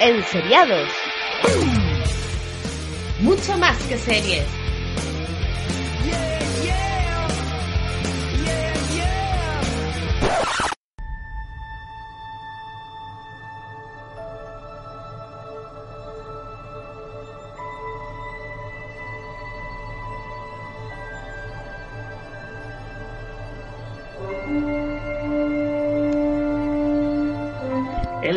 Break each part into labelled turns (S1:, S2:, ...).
S1: En seriados. Mucho más que series.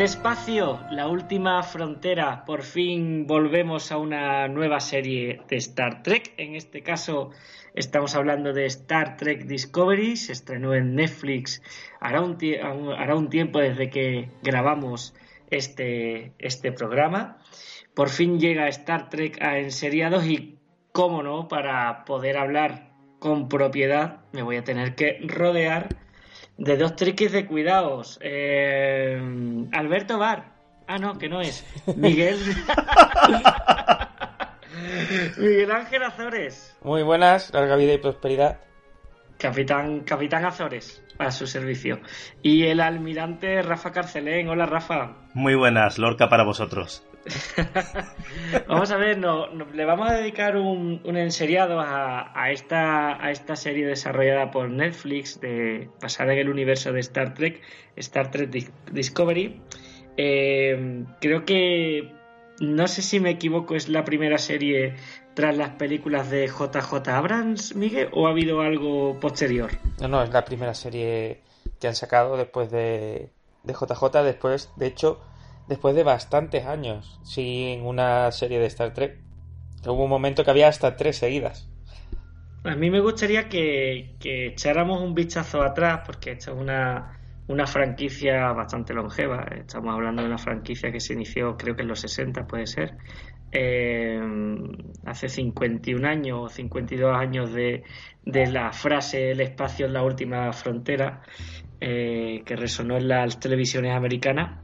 S2: Espacio, la última frontera. Por fin volvemos a una nueva serie de Star Trek. En este caso estamos hablando de Star Trek Discovery. Se estrenó en Netflix. Hará un, tiempo desde que grabamos este, este programa. Por fin llega Star Trek a enseriados y, cómo no, para poder hablar con propiedad me voy a tener que rodear de dos triquis de cuidados. Eh, Alberto Bar. Ah, no, que no es. Miguel. Miguel Ángel Azores.
S3: Muy buenas, larga vida y prosperidad.
S2: Capitán, Capitán Azores, a su servicio. Y el almirante Rafa Carcelén. Hola, Rafa.
S4: Muy buenas, Lorca para vosotros.
S2: vamos a ver, no, le vamos a dedicar un, un enseriado a, esta, a esta serie desarrollada por Netflix, de, basada en el universo de Star Trek, Star Trek Discovery. Eh, creo que, no sé si me equivoco, es la primera serie tras las películas de JJ Abrams, Miguel, o ha habido algo posterior?
S3: No, no, es la primera serie que han sacado después de, de JJ, después, de hecho después de bastantes años sin una serie de Star Trek. Hubo un momento que había hasta tres seguidas.
S2: A mí me gustaría que, echáramos un vistazo atrás, porque esta es una, una franquicia bastante longeva. Estamos hablando de una franquicia que se inició, creo que en los 60, puede ser. Eh, hace 51 años o 52 años de, de, la frase el espacio es la última frontera eh, que resonó en las televisiones americanas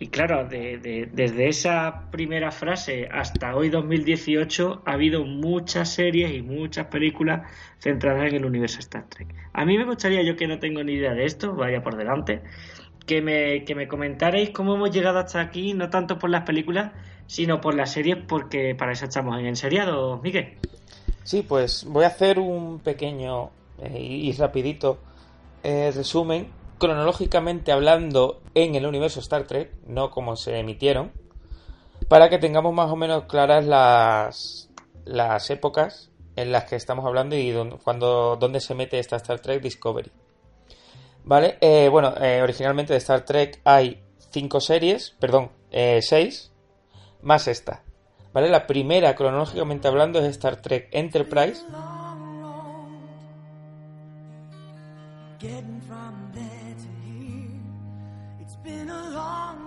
S2: y claro, desde esa primera frase hasta hoy 2018 ha habido muchas series y muchas películas centradas en el universo Star Trek. A mí me gustaría, yo que no tengo ni idea de esto, vaya por delante, que me, que me comentarais cómo hemos llegado hasta aquí, no tanto por las películas, sino por las series, porque para eso estamos en el seriado, Miguel.
S3: Sí, pues voy a hacer un pequeño eh, y rapidito eh, resumen cronológicamente hablando en el universo Star Trek, no como se emitieron, para que tengamos más o menos claras las, las épocas en las que estamos hablando y dónde, cuando, dónde se mete esta Star Trek Discovery. ¿Vale? Eh, bueno, eh, originalmente de Star Trek hay cinco series, perdón, eh, seis, más esta. ¿Vale? La primera, cronológicamente hablando, es Star Trek Enterprise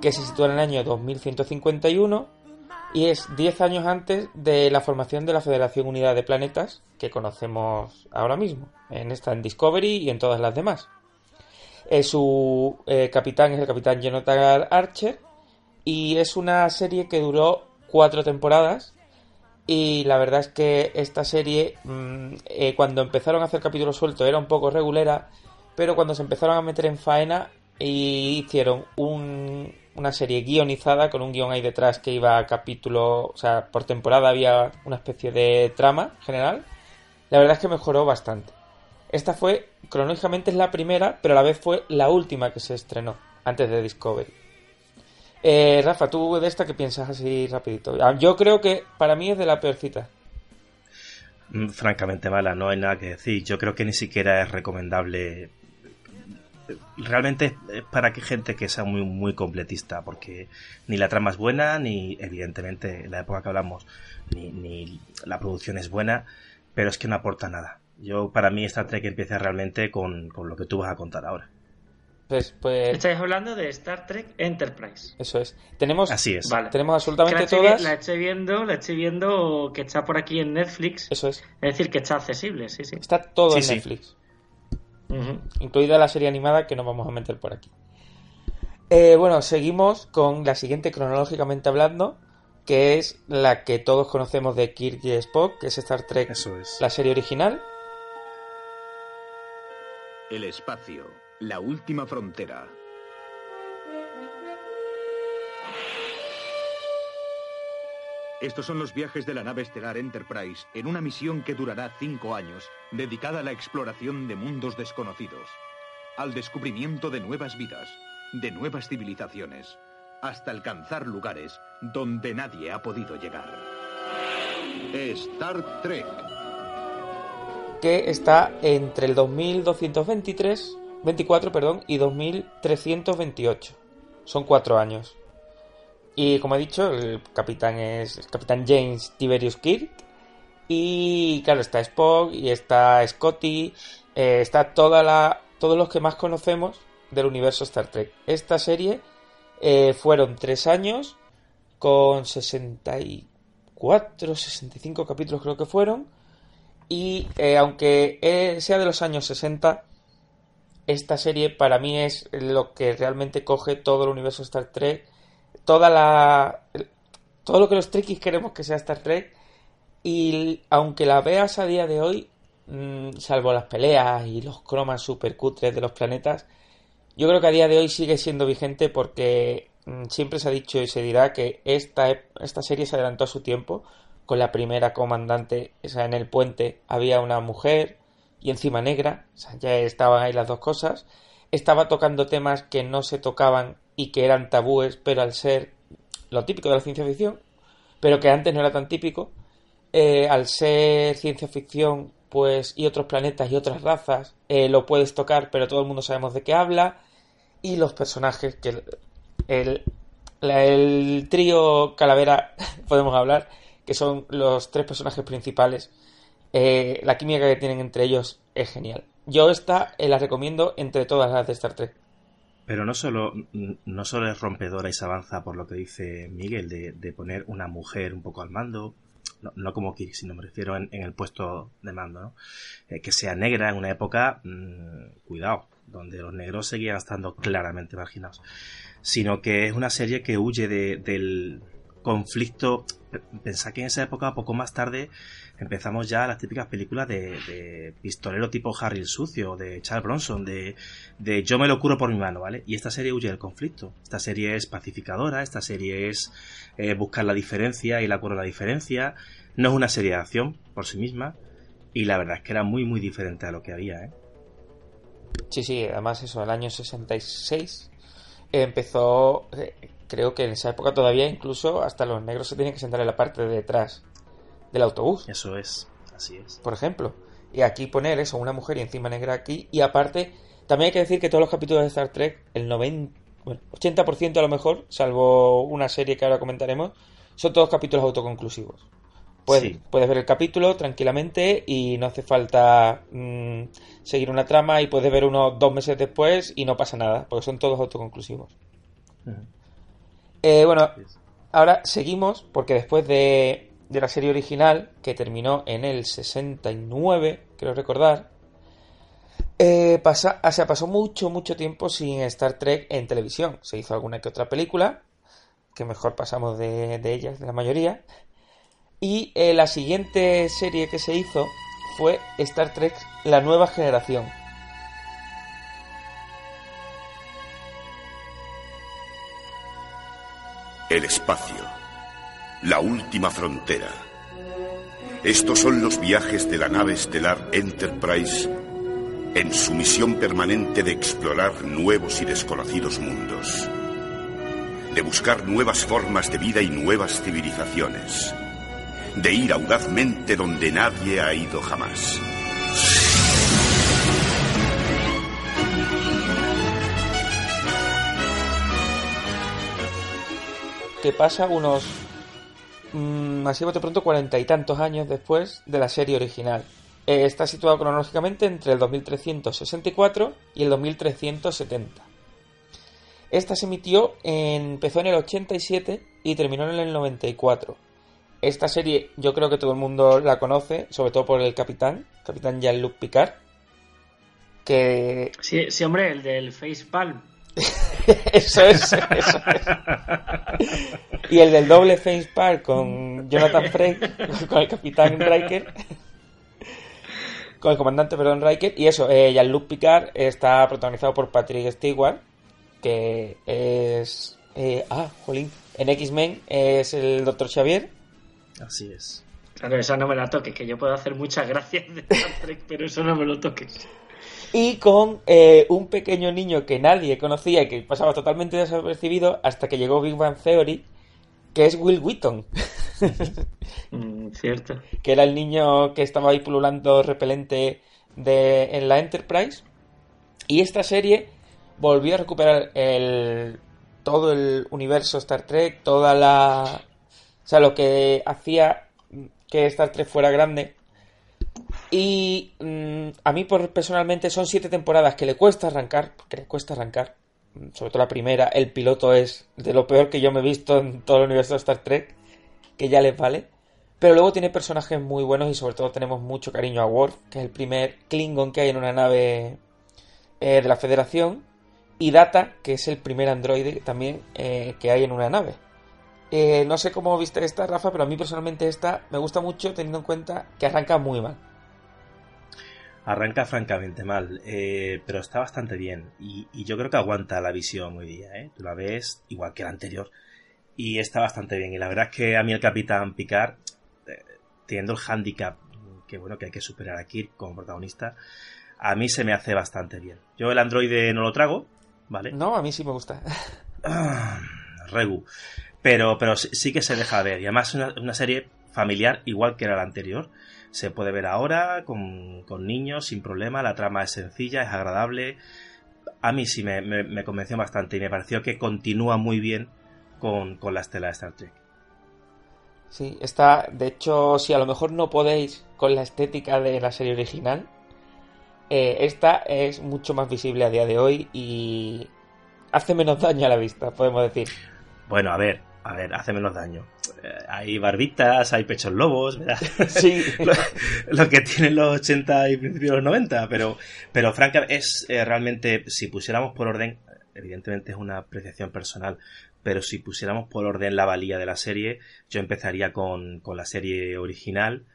S3: que se sitúa en el año 2151 y es 10 años antes de la formación de la Federación Unidad de Planetas que conocemos ahora mismo, en esta en Discovery y en todas las demás. Eh, su eh, capitán es el capitán Jonathan Archer y es una serie que duró cuatro temporadas y la verdad es que esta serie mm, eh, cuando empezaron a hacer capítulos sueltos era un poco regulera pero cuando se empezaron a meter en faena y hicieron un, una serie guionizada con un guion ahí detrás que iba a capítulo, o sea, por temporada había una especie de trama general. La verdad es que mejoró bastante. Esta fue, cronológicamente es la primera, pero a la vez fue la última que se estrenó antes de Discovery. Eh, Rafa, tú de esta que piensas así rapidito. Ah, yo creo que para mí es de la peorcita.
S4: Mm, francamente mala, no hay nada que decir. Yo creo que ni siquiera es recomendable realmente es para que gente que sea muy, muy completista, porque ni la trama es buena, ni evidentemente la época que hablamos, ni, la producción es buena, pero es que no aporta nada. Yo, para mí, Star Trek empieza realmente con, con lo que tú vas a contar ahora.
S3: Pues, pues,
S2: Estáis hablando de Star Trek Enterprise.
S3: eso es. Tenemos,
S4: Así es.
S2: Vale.
S3: tenemos
S2: Que
S3: absolutamente
S2: la, estoy, vi-
S3: todas.
S2: la estoy viendo, la estoy viendo que está por aquí en Netflix.
S3: Eso es.
S2: Es decir, que está accesible, sí, sí.
S3: Está todo
S4: Sí,
S3: en
S4: sí.
S3: Netflix. Incluida la serie animada que nos vamos a meter por aquí. Eh, bueno, seguimos con la siguiente cronológicamente hablando, que es la que todos conocemos de Kirk y Spock, que es Star Trek,
S4: Eso es.
S3: la serie original.
S5: El espacio, la última frontera. Estos son los viajes de la nave estelar Enterprise en una misión que durará cinco años, dedicada a la exploración de mundos desconocidos, al descubrimiento de nuevas vidas, de nuevas civilizaciones, hasta alcanzar lugares donde nadie ha podido llegar. Star Trek.
S3: que está entre el 2223, 24, perdón, y 2328. Son cuatro años. Y como he dicho, el capitán es el capitán James Tiberius Kirk. Y claro, está Spock y está Scotty. eh, está toda la, todos los que más conocemos del universo Star Trek. Esta serie eh, fueron tres años con 64, 65 capítulos creo que fueron. Y eh, aunque sea de los años 60, esta serie para mí es lo que realmente coge todo el universo Star Trek, toda la todo lo que los Trekkies queremos que sea Star Trek y aunque la veas a día de hoy, mm, salvo las peleas y los cromas super cutres de los planetas, yo creo que a día de hoy sigue siendo vigente porque mm, siempre se ha dicho y se dirá que esta, esta serie se adelantó a su tiempo con la primera comandante, o en el puente había una mujer y encima negra, o sea, ya estaban ahí las dos cosas. Estaba tocando temas que no se tocaban y que eran tabúes, pero al ser lo típico de la ciencia ficción, pero que antes no era tan típico, eh, al ser ciencia ficción, pues, y otros planetas y otras razas, eh, lo puedes tocar, pero todo el mundo sabemos de qué habla, y los personajes, que el, el, trío Calavera, podemos hablar, que son los tres personajes principales, eh, la química que tienen entre ellos es genial. Yo esta la recomiendo entre todas las de Star Trek.
S4: Pero no solo, no solo es rompedora y se avanza por lo que dice Miguel, de, de poner una mujer un poco al mando, no, no como Kirk, sino me refiero en, en el puesto de mando, ¿no? Eh, que sea negra en una época, mm, cuidado, donde los negros seguían estando claramente marginados, sino que es una serie que huye de- del conflicto. Pensá que en esa época, poco más tarde, empezamos ya las típicas películas de, pistolero tipo Harry el Sucio, de Charles Bronson, de, de yo me lo curo por mi mano, ¿vale? Y esta serie huye del conflicto. Esta serie es pacificadora, esta serie es eh, buscar la diferencia y la cura la diferencia. No es una serie de acción por sí misma. Y la verdad es que era muy, muy diferente a lo que había, ¿eh?
S3: Sí, sí, además eso, el año 66 empezó, eh, creo que en esa época todavía incluso hasta los negros se tenían que sentar en la parte de detrás del autobús,
S4: Eso es, así es.
S3: por ejemplo. Y aquí poner eso, una mujer y encima negra aquí. Y aparte, también hay que decir que todos los capítulos de Star Trek, el 90, bueno, 80% a lo mejor, salvo una serie que ahora comentaremos, son todos capítulos autoconclusivos. Puedes,
S4: Sí.
S3: puedes ver el capítulo tranquilamente y no hace falta mm, seguir una trama y puedes ver uno dos meses después y no pasa nada, porque son todos autoconclusivos.
S4: Ujú.
S3: Eh, bueno, ahora seguimos porque después de, de la serie original, que terminó en el 69, creo recordar, eh, pasa, o sea, pasó mucho, mucho tiempo sin Star Trek en televisión. Se hizo alguna que otra película, que mejor pasamos de, de ellas, de la mayoría. Y eh, la siguiente serie que se hizo fue Star Trek La Nueva Generación.
S6: El espacio. La última frontera. Estos son los viajes de la nave estelar Enterprise en su misión permanente de explorar nuevos y desconocidos mundos. De buscar nuevas formas de vida y nuevas civilizaciones. De ir audazmente donde nadie ha ido jamás.
S3: Que pasa unos mm, así bote pronto cuarenta y tantos años después de la serie original eh, está situado cronológicamente entre el 2364 y el 2370. Esta se emitió, en, empezó en el 87 y terminó en el 94. Esta serie yo creo que todo el mundo la conoce, sobre todo por el capitán, capitán Jean-Luc Picard. Que...
S2: Sí, sí, hombre, el del Facepalm.
S3: eso es, eso es. Y el del doble Facepalm con Jonathan Frakes, con el capitán Riker. Con el comandante, perdón, Riker. Y eso, eh, Jean-Luc Picard está protagonizado por Patrick Stewart, que es... Eh, ah, jolín. En X-Men es el Dr. Xavier.
S4: Así es.
S2: Claro, esa no me la toques, que yo puedo hacer muchas gracias de Star Trek, pero eso no me lo toques.
S3: Y con eh, un pequeño niño que nadie conocía y que pasaba totalmente desapercibido hasta que llegó Big Bang Theory, que es Will Wheaton.
S2: Mm, cierto.
S3: que era el niño que estaba ahí pululando repelente de, en la Enterprise. Y esta serie volvió a recuperar el, todo el universo Star Trek, toda la... O sea, lo que hacía que Star Trek fuera grande. Y mm, a mí por, personalmente son siete temporadas que le cuesta arrancar, que le cuesta arrancar. Sobre todo la primera, el piloto es de lo peor que yo me he visto en todo el universo de Star Trek, que ya les vale. Pero luego tiene personajes muy buenos y sobre todo tenemos mucho cariño a Worf, que es el primer Klingon que hay en una nave eh, de la Federación y Data, que es el primer androide también eh, que hay en una nave. Eh, no sé cómo viste esta, Rafa, pero a mí personalmente esta me gusta mucho teniendo en cuenta que arranca muy mal.
S4: Arranca francamente mal, eh, pero está bastante bien. Y, y, yo creo que aguanta la visión hoy día. ¿eh? Tú la ves igual que la anterior. Y está bastante bien. Y la verdad es que a mí el Capitán Picard, eh, teniendo el handicap que bueno que hay que superar a Kirk como protagonista, a mí se me hace bastante bien. Yo el androide no lo trago, ¿vale?
S3: No, a mí sí me gusta.
S4: Ah, Regu. Pero, pero sí que se deja ver. Y además es una, una, serie familiar igual que era la anterior. Se puede ver ahora con, con, niños sin problema. La trama es sencilla, es agradable. A mí sí me, me, me convenció bastante y me pareció que continúa muy bien con, con, la estela de Star Trek.
S3: Sí, está. De hecho, si a lo mejor no podéis con la estética de la serie original, eh, esta es mucho más visible a día de hoy y hace menos daño a la vista, podemos decir.
S4: Bueno, a ver, a ver, hace menos daño. Eh, hay barbitas, hay pechos lobos, ¿verdad?
S3: Sí.
S4: lo, lo, que tienen los 80 y principios de los 90, pero, pero Franca es eh, realmente, si pusiéramos por orden, evidentemente es una apreciación personal, pero si pusiéramos por orden la valía de la serie, yo empezaría con, con la serie original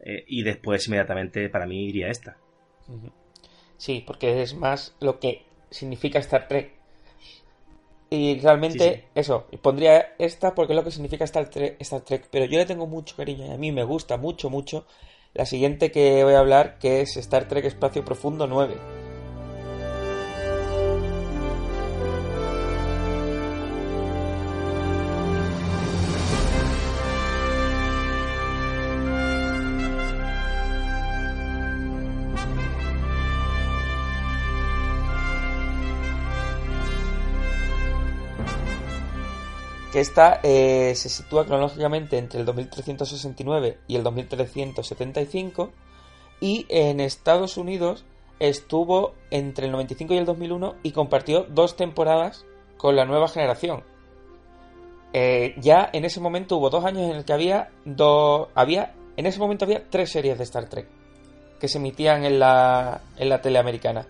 S4: eh, y después inmediatamente para mí iría esta.
S3: Sí, porque es más lo que significa Star Trek. Y realmente, sí, sí. eso, pondría esta porque es lo que significa Star Trek, Star Trek, pero yo le tengo mucho cariño y a mí me gusta mucho, mucho la siguiente que voy a hablar, que es Star Trek Espacio Profundo 9. Que esta eh, se sitúa cronológicamente entre el 2369 y el 2375 y en Estados Unidos estuvo entre el 95 y el 2001 y compartió dos temporadas con la nueva generación. Eh, ya en ese momento hubo dos años en el que había dos había en ese momento había tres series de Star Trek que se emitían en la en la tele americana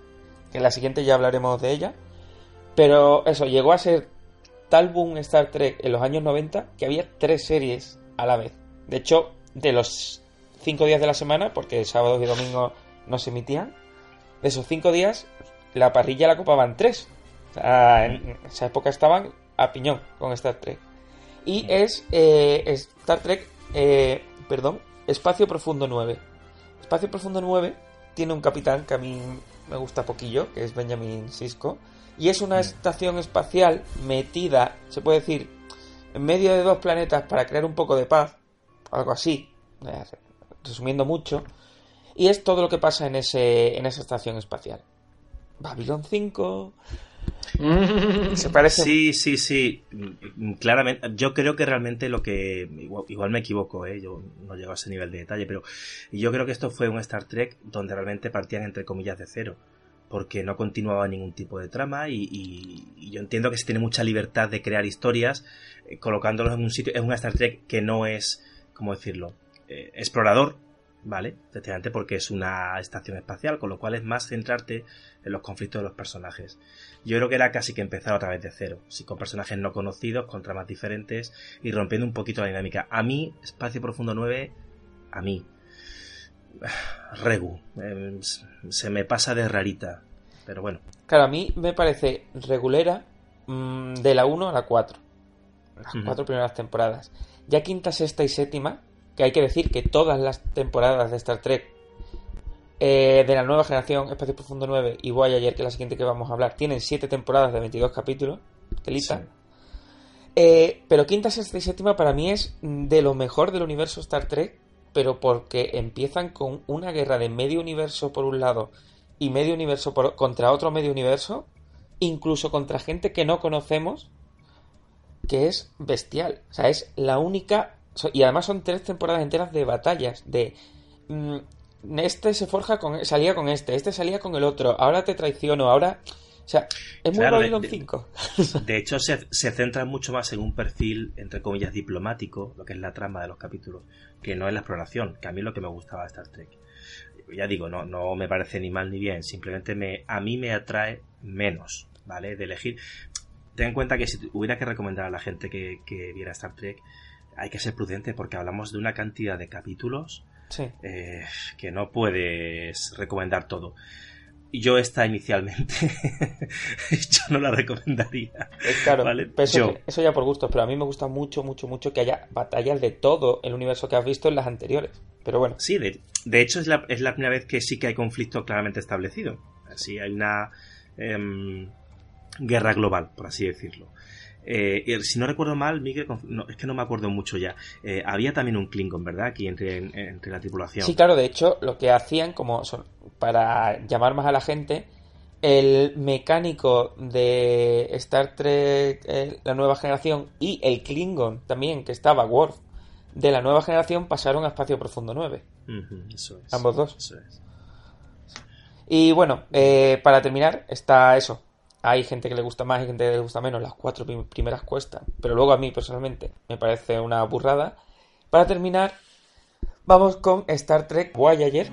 S3: en la siguiente ya hablaremos de ella pero eso llegó a ser tal boom Star Trek en los años 90 que había tres series a la vez. De hecho, de los cinco días de la semana, porque sábados y domingos no se emitían, de esos cinco días, la parrilla la copaban tres. O sea, en esa época estaban a piñón con Star Trek. Y es eh, Star Trek, eh, perdón, Espacio Profundo 9. Espacio Profundo 9 tiene un capitán que a mí me gusta poquillo, que es Benjamin Sisko y es una estación espacial metida, se puede decir, en medio de dos planetas para crear un poco de paz, algo así, resumiendo mucho, y es todo lo que pasa en, ese, en esa estación espacial. Babylon 5. Se parece.
S4: Sí, sí, sí. Claramente, yo creo que realmente lo que. Igual, me equivoco, ¿eh? yo no llego a ese nivel de detalle, pero yo creo que esto fue un Star Trek donde realmente partían entre comillas de cero. Porque no continuaba ningún tipo de trama y, yo entiendo que se tiene mucha libertad de crear historias eh, colocándolos en un sitio. Es un Star Trek que no es, ¿cómo decirlo? Eh, explorador, ¿vale? Efectivamente porque es una estación espacial, con lo cual es más centrarte en los conflictos de los personajes. Yo creo que era casi que empezar otra vez de cero, sí, con personajes no conocidos, con tramas diferentes y rompiendo un poquito la dinámica. A mí, Espacio Profundo 9, a mí, Regu, em, se me pasa de rarita, pero bueno.
S3: Claro, a mí me parece regulera mm, de la 1 a la 4, las cuatro primeras temporadas. Ya quinta, sexta y séptima, que hay que decir que todas las temporadas de Star Trek eh, de la nueva generación, Espacio Profundo 9 y Voyager, que es la siguiente que vamos a hablar, tienen 7 temporadas de 22 capítulos. Telita. Eh, pero quinta, sexta y séptima para mí es de lo mejor del universo Star Trek, pero porque empiezan con una guerra de medio universo por un lado y medio universo contra otro medio universo, incluso contra gente que no conocemos, que es bestial. O sea, es la única y además son tres temporadas enteras de batallas, de... Mm, este se forja con... salía con este, este salía con el otro, ahora te traiciono, ahora... O sea, es muy Babylon 5.
S4: De, hecho, se, se, centra mucho más en un perfil, entre comillas, diplomático, lo que es la trama de los capítulos, que no en la exploración, que a mí es lo que me gustaba de Star Trek. Ya digo, no, no me parece ni mal ni bien, simplemente me, a mí me atrae menos, ¿vale? De elegir. Ten en cuenta que si hubiera que recomendar a la gente que, que viera Star Trek, hay que ser prudente porque hablamos de una cantidad de capítulos eh, que no puedes recomendar todo. Yo esta inicialmente, yo no la recomendaría.
S3: claro, eso, eso, ya por gusto, pero a mí me gusta mucho, mucho, mucho que haya batallas de todo el universo que has visto en las anteriores. Pero bueno.
S4: Sí, de, hecho es la, es la, primera vez que sí que hay conflicto claramente establecido. Sí, hay una em, guerra global, por así decirlo. Eh, si no recuerdo mal, Miguel, es que no me acuerdo mucho ya. Eh, había también un Klingon, ¿verdad? Aquí entre, entre la tripulación.
S3: Sí, claro, de hecho, lo que hacían, como son, para llamar más a la gente, el mecánico de Star Trek, eh, la nueva generación, y el Klingon también, que estaba Worf, de la nueva generación, pasaron a Espacio Profundo 9.
S4: eso es.
S3: Ambos dos. Eso es. Y bueno, para terminar, está eso, hay gente que le gusta más y gente que le gusta menos. Las cuatro primeras cuestan. Pero luego a mí personalmente me parece una burrada. Para terminar, vamos con Star Trek Voyager.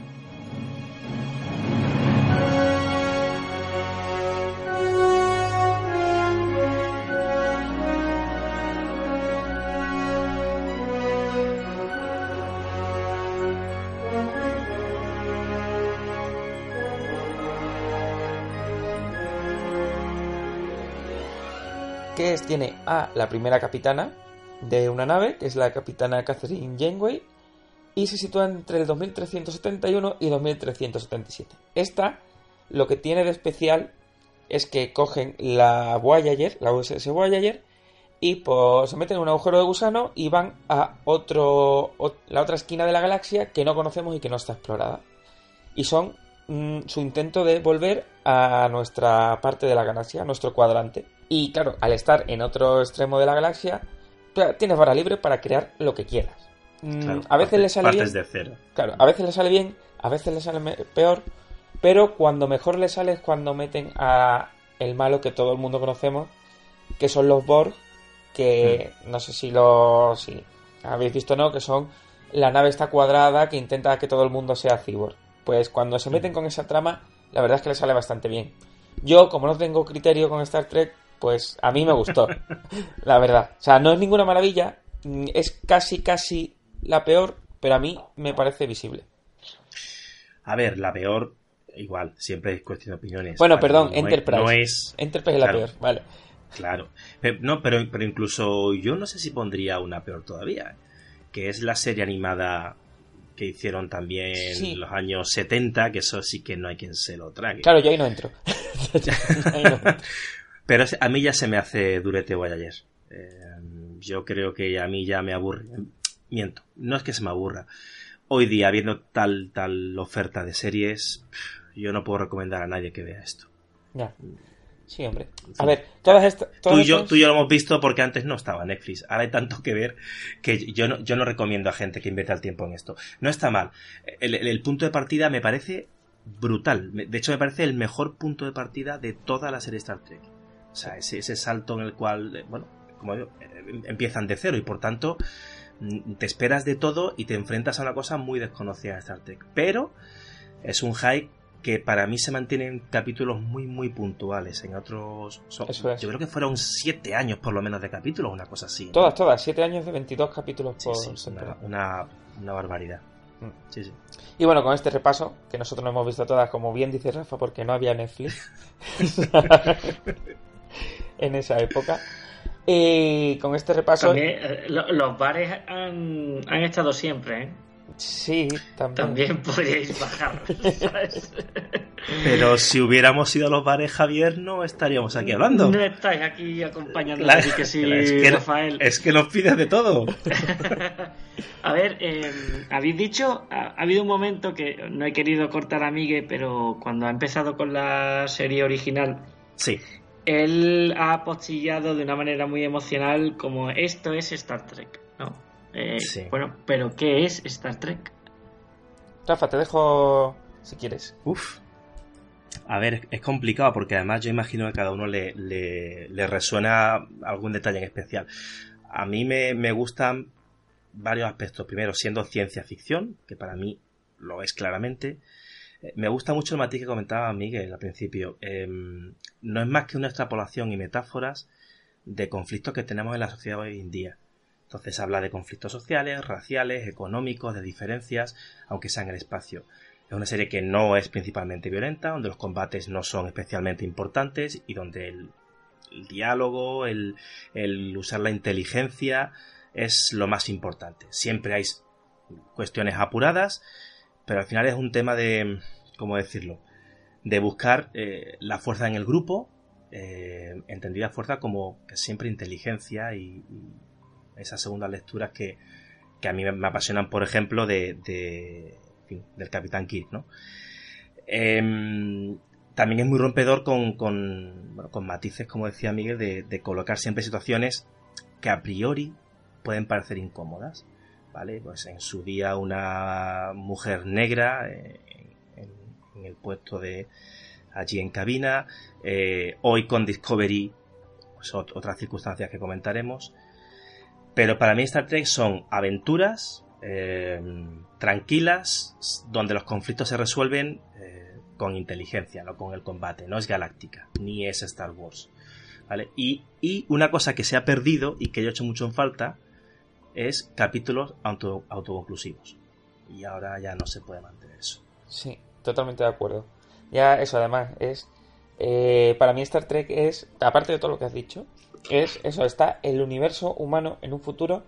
S3: Tiene a la primera capitana de una nave, que es la capitana Catherine Janeway, y se sitúa entre el 2371 y 2377. Esta, lo que tiene de especial es que cogen la Voyager, la USS Voyager, y pues, se meten en un agujero de gusano y van a otro, la otra esquina de la galaxia que no conocemos y que no está explorada. Y son mm, su intento de volver a nuestra parte de la galaxia, a nuestro cuadrante. Y claro, al estar en otro extremo de la galaxia, tienes barra libre para crear lo que quieras.
S4: Mm, a veces le sale bien. De cero.
S3: Claro, a veces le sale bien, a veces le sale peor, pero cuando mejor le sale es cuando meten a el malo que todo el mundo conocemos, que son los Borg, que mm. no sé si lo si habéis visto o no, que son la nave está cuadrada que intenta que todo el mundo sea cyborg. Pues cuando se meten mm. con esa trama, la verdad es que le sale bastante bien. Yo, como no tengo criterio con Star Trek, pues a mí me gustó, la verdad. O sea, no es ninguna maravilla, mm, es casi, casi la peor, pero a mí me parece visible.
S4: A ver, la peor, igual, siempre es cuestión de opiniones.
S3: Bueno, perdón, Enterprise. no es... Enterprise es la peor, vale.
S4: Claro, pero, no, pero, pero incluso yo no sé si pondría una peor todavía, que es la serie animada que hicieron también en los años 70, que eso sí que no hay quien se lo trague.
S3: Claro, yo ahí no entro.
S4: ahí no entro. Pero a mí ya se me hace durete Voyager. Eh, yo creo que a mí ya me aburre. Miento, no es que se me aburra. Hoy día, viendo tal, tal oferta de series, yo no puedo recomendar a nadie que vea esto.
S3: Sí, hombre. A ver, todas estas...
S4: Tú y, yo, tú y yo lo hemos visto porque antes no estaba Netflix. Ahora hay tanto que ver que yo no, yo no recomiendo a gente que invierta el tiempo en esto. No está mal. El, el punto de partida me parece brutal. De hecho, me parece el mejor punto de partida de toda la serie Star Trek. O sea, ese, ese salto en el cual, eh, bueno, como yo, eh, empiezan de cero y por tanto mm, te esperas de todo y te enfrentas a una cosa muy desconocida de Star Trek. Pero es un hype que para mí se mantiene en capítulos muy muy puntuales. En otros, yo creo que fueron siete años por lo menos de capítulos, una cosa así.
S3: Todas, todas, siete años de 22 capítulos por
S4: una, una, barbaridad. Mm. Sí, sí.
S3: Y bueno, con este repaso, que nosotros no hemos visto todas, como bien dice Rafa, porque no había Netflix en esa época. Y con este repaso.
S2: También, eh, los bares han, han estado siempre, ¿eh?
S3: Sí, también.
S2: También podríais bajar.
S4: Pero si hubiéramos ido a los bares, Javier, no estaríamos aquí hablando.
S2: No estáis aquí acompañando a que sí, es que, Rafael.
S4: Es que nos pides de todo.
S2: a ver, eh, habéis dicho, ha, habido un momento que no he querido cortar a Miguel, pero cuando ha empezado con la serie original.
S4: Sí.
S2: Él ha apostillado de una manera muy emocional como esto es Star Trek, ¿no? Eh, bueno, pero ¿qué es Star Trek?
S3: Rafa, te dejo si quieres.
S4: Uf. A ver, es complicado porque además yo imagino que a cada uno le, le, resuena algún detalle en especial. A mí me, me gustan varios aspectos. Primero, siendo ciencia ficción, que para mí lo es claramente. Me gusta mucho el matiz que comentaba Miguel al principio. Em, no es más que una extrapolación y metáforas de conflictos que tenemos en la sociedad hoy en día. Entonces habla de conflictos sociales, raciales, económicos, de diferencias, aunque sea en el espacio. Es una serie que no es principalmente violenta, donde los combates no son especialmente importantes y donde el, diálogo, el, usar la inteligencia es lo más importante. Siempre hay cuestiones apuradas, pero al final es un tema de, ¿cómo decirlo? De buscar eh, la fuerza en el grupo, eh, entendida fuerza como siempre inteligencia y, esas segundas lecturas que, a mí me apasionan, por ejemplo, de, del Capitán Kirk, ¿no? Em, también es muy rompedor con, con, matices, como decía Miguel, de, colocar siempre situaciones que a priori pueden parecer incómodas. ¿Vale? Pues en su día una mujer negra eh, en, el puesto de allí en cabina. Eh, hoy con Discovery, pues otras circunstancias que comentaremos. Pero para mí Star Trek son aventuras eh, tranquilas, donde los conflictos se resuelven con inteligencia, no con el combate. No es galáctica, ni es Star Wars. ¿vale? Y, una cosa que se ha perdido y que yo he hecho mucho en falta es capítulos auto, autoconclusivos. Y ahora ya no se puede mantener eso.
S3: Sí, totalmente de acuerdo. Ya eso además es... Eh, para mí Star Trek es, aparte de todo lo que has dicho, es eso, está el universo humano en un futuro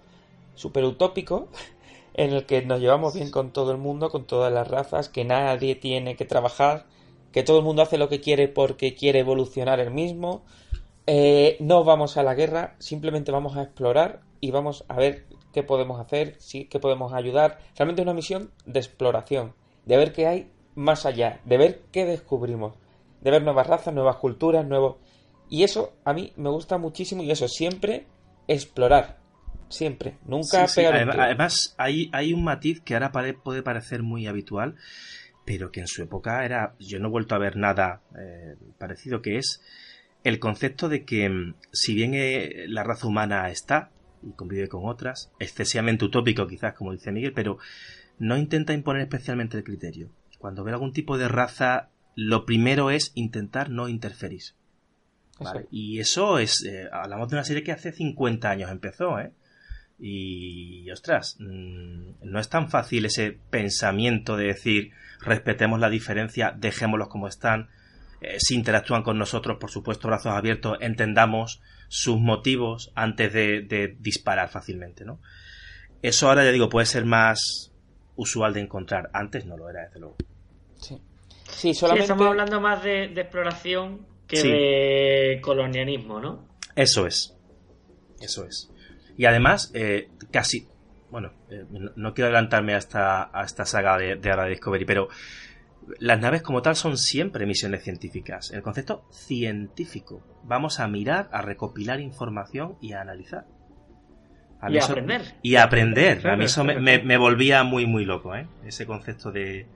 S3: super utópico en el que nos llevamos bien con todo el mundo, con todas las razas, que nadie tiene que trabajar, que todo el mundo hace lo que quiere porque quiere evolucionar el mismo. Eh, no vamos a la guerra, simplemente vamos a explorar y vamos a ver qué podemos hacer, sí, qué podemos ayudar. Realmente es una misión de exploración, de ver qué hay más allá, de ver qué descubrimos, de ver nuevas razas, nuevas culturas, nuevos y eso a mí me gusta muchísimo y eso, siempre explorar. Siempre, nunca pegar
S4: Además, hay, hay un matiz que ahora puede parecer muy habitual, pero que en su época era. Yo no he vuelto a ver nada eh, parecido, que es el concepto de que, mm, si bien eh, la raza humana está y convive con otras, excesivamente utópico quizás, como dice Miguel, pero no intenta imponer especialmente el criterio. Cuando ve algún tipo de raza, lo primero es intentar no interferir. Y eso es, eh, hablamos de una serie que hace 50 años empezó, ¿eh? Y, ostras, mm, no es tan fácil ese pensamiento de decir, respetemos la diferencia, dejémoslos como están, eh, si interactúan con nosotros, por supuesto, brazos abiertos, entendamos sus motivos antes de, disparar fácilmente, ¿no? Eso ahora, ya digo, puede ser más usual de encontrar. Antes no lo era, desde luego.
S2: Sí. Sí, solamente... estamos hablando más de exploración de colonialismo, ¿no?
S4: Eso es. Eso es. Y además, eh, casi. Bueno, eh, no, quiero adelantarme a esta, a esta saga de, de Discovery, pero las naves como tal son siempre misiones científicas. El concepto científico. Vamos a mirar, a recopilar información y a analizar.
S2: y a aprender.
S4: Y a aprender. a mí eso me, volvía muy, muy loco, ¿eh? Ese concepto de,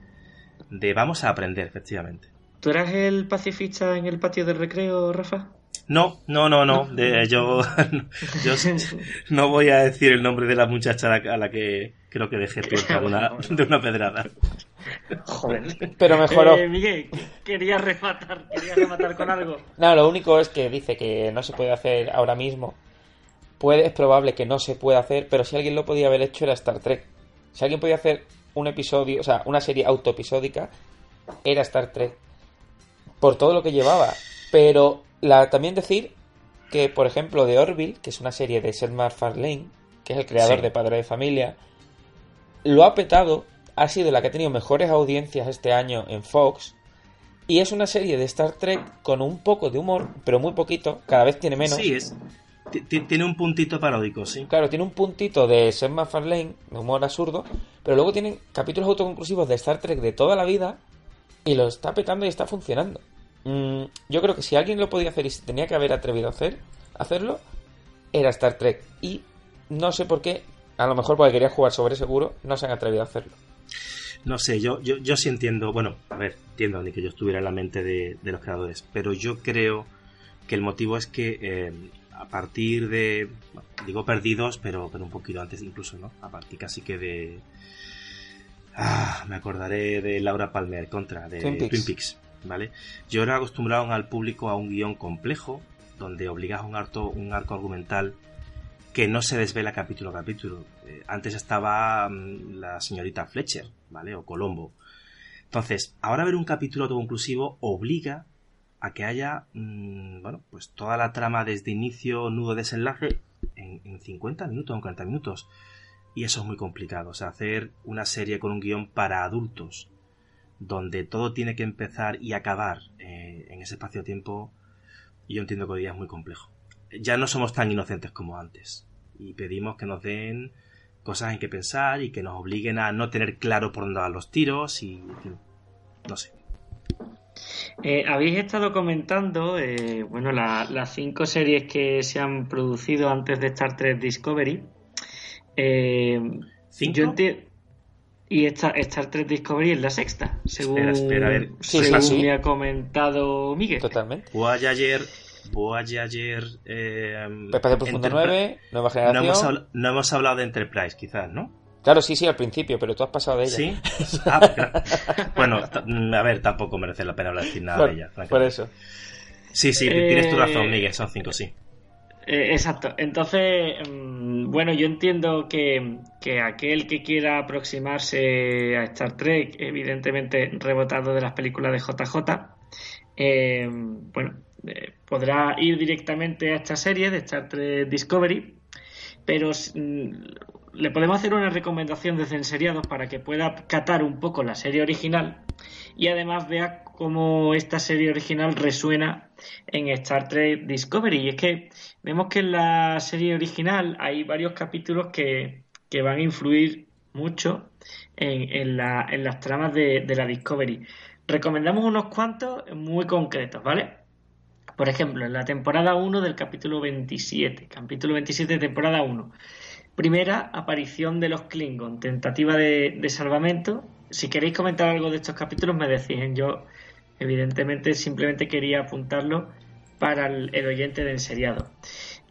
S4: de vamos a aprender, efectivamente.
S2: ¿Tú eras el pacifista en el patio del recreo, Rafa?
S4: No, no, no, no. yo, yo no voy a decir el nombre de la muchacha a la que creo que dejé tuerta una, de una pedrada.
S2: Joder.
S3: Pero mejoró.
S2: Eh, Miguel, quería rematar, quería rematar con algo.
S3: No, lo único es que dice que no se puede hacer ahora mismo. Puede, es probable que no se pueda hacer, pero si alguien lo podía haber hecho era Star Trek. Si alguien podía hacer un episodio, o sea, una serie autoepisódica, era Star Trek. Por todo lo que llevaba. Pero la, también decir que, por ejemplo, de Orville, que es una serie de Seth MacFarlane, que es el creador de Padre de Familia, lo ha petado, ha sido la que ha tenido mejores audiencias este año en Fox, y es una serie de Star Trek con un poco de humor, pero muy poquito, cada vez tiene menos.
S4: Sí, es. Tiene un puntito paródico, sí.
S3: Claro, tiene un puntito de Seth MacFarlane, de humor absurdo, pero luego tiene capítulos autoconclusivos de Star Trek de toda la vida y lo está petando y está funcionando. Mm, yo creo que si alguien lo podía hacer y se tenía que haber atrevido a hacer, hacerlo, era Star Trek. Y no sé por qué, a lo mejor porque quería jugar sobre seguro, no se han atrevido a hacerlo.
S4: No sé, yo, yo, yo sí entiendo, bueno, a ver, entiendo ni que yo estuviera en la mente de, los creadores, pero yo creo que el motivo es que eh, a partir de, digo perdidos, pero, pero un poquito antes incluso, ¿no? A partir casi que de... Ah, me acordaré de Laura Palmer contra de Twin Peaks ¿vale? Yo era acostumbrado al público a un guion complejo, donde obligas a un, arco, arco argumental que no se desvela capítulo a capítulo. Eh, antes estaba mm, la señorita Fletcher, ¿vale? O Colombo. Entonces, ahora ver un capítulo autoconclusivo obliga a que haya, mm, bueno, pues toda la trama desde inicio, nudo, desenlace en, en 50 minutos, en 40 minutos. Y eso es muy complicado. O sea, hacer una serie con un guion para adultos donde todo tiene que empezar y acabar eh, en ese espacio-tiempo, yo entiendo que hoy día es muy complejo. Ya no somos tan inocentes como antes y pedimos que nos den cosas en que pensar y que nos obliguen a no tener claro por dónde van los tiros y no sé.
S2: Eh, habéis estado comentando, eh, bueno, las cinco series que se han producido antes de Star Trek Discovery.
S4: ¿Cinco? Yo entiendo
S2: y esta, Star Trek Discovery es la sexta, según,
S4: espera, a ver.
S2: me ha comentado Miguel.
S3: Totalmente.
S4: Voyager, Voyager...
S3: Eh, Profundo 9, Nueva Generación...
S4: No hemos, hablado de Enterprise, quizás, ¿no?
S3: Claro, sí, sí, al principio, pero tú has pasado de ella.
S4: Sí. Ah, bueno, a ver, tampoco merece la pena hablar sin nada de ella.
S3: Por eso.
S4: Sí, sí, tienes tu razón, eh, Miguel, son cinco, sí.
S2: Eh, exacto. Entonces, mm, bueno, yo entiendo que, aquel que quiera aproximarse a Star Trek, evidentemente rebotado de las películas de JJ, eh, bueno, eh, podrá ir directamente a esta serie de Star Trek Discovery, pero mm, le podemos hacer una recomendación de Censeriados para que pueda catar un poco la serie original y además vea cómo esta serie original resuena en Star Trek Discovery. Y es que vemos que en la serie original hay varios capítulos que, van a influir mucho en, las tramas de, la Discovery. Recomendamos unos cuantos muy concretos, ¿vale? Por ejemplo, en la temporada 1 del capítulo 27, capítulo 27 de temporada 1. Primera aparición de los Klingon, tentativa de, salvamento. Si queréis comentar algo de estos capítulos, me decís. ¿eh? Yo, evidentemente, simplemente quería apuntarlo para el, oyente de enseriado.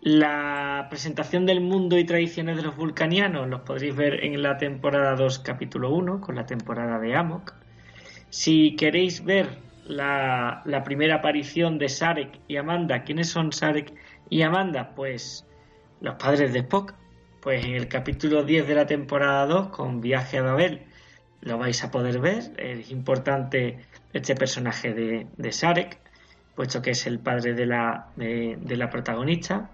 S2: La presentación del mundo y tradiciones de los vulcanianos los podréis ver en la temporada 2, capítulo 1, con la temporada de Amok. Si queréis ver la, primera aparición de Sarek y Amanda, ¿quiénes son Sarek y Amanda? Pues los padres de Spock. Pues en el capítulo 10 de la temporada 2, con Viaje a Babel, lo vais a poder ver. Es importante este personaje de, de Sarek puesto que es el padre de la, de, la protagonista.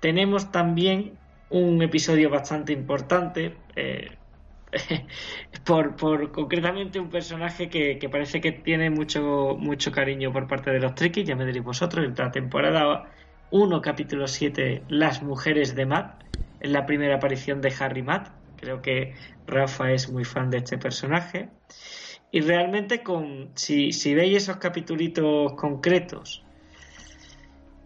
S2: Tenemos también un episodio bastante importante, eh, por, por, concretamente un personaje que, parece que tiene mucho, mucho cariño por parte de los Trekkies, ya me diréis vosotros, en la temporada 1, capítulo 7, Las mujeres de Matt, es la primera aparición de Harry Matt, creo que Rafa es muy fan de este personaje. Y realmente con si, si veis esos capítulos concretos,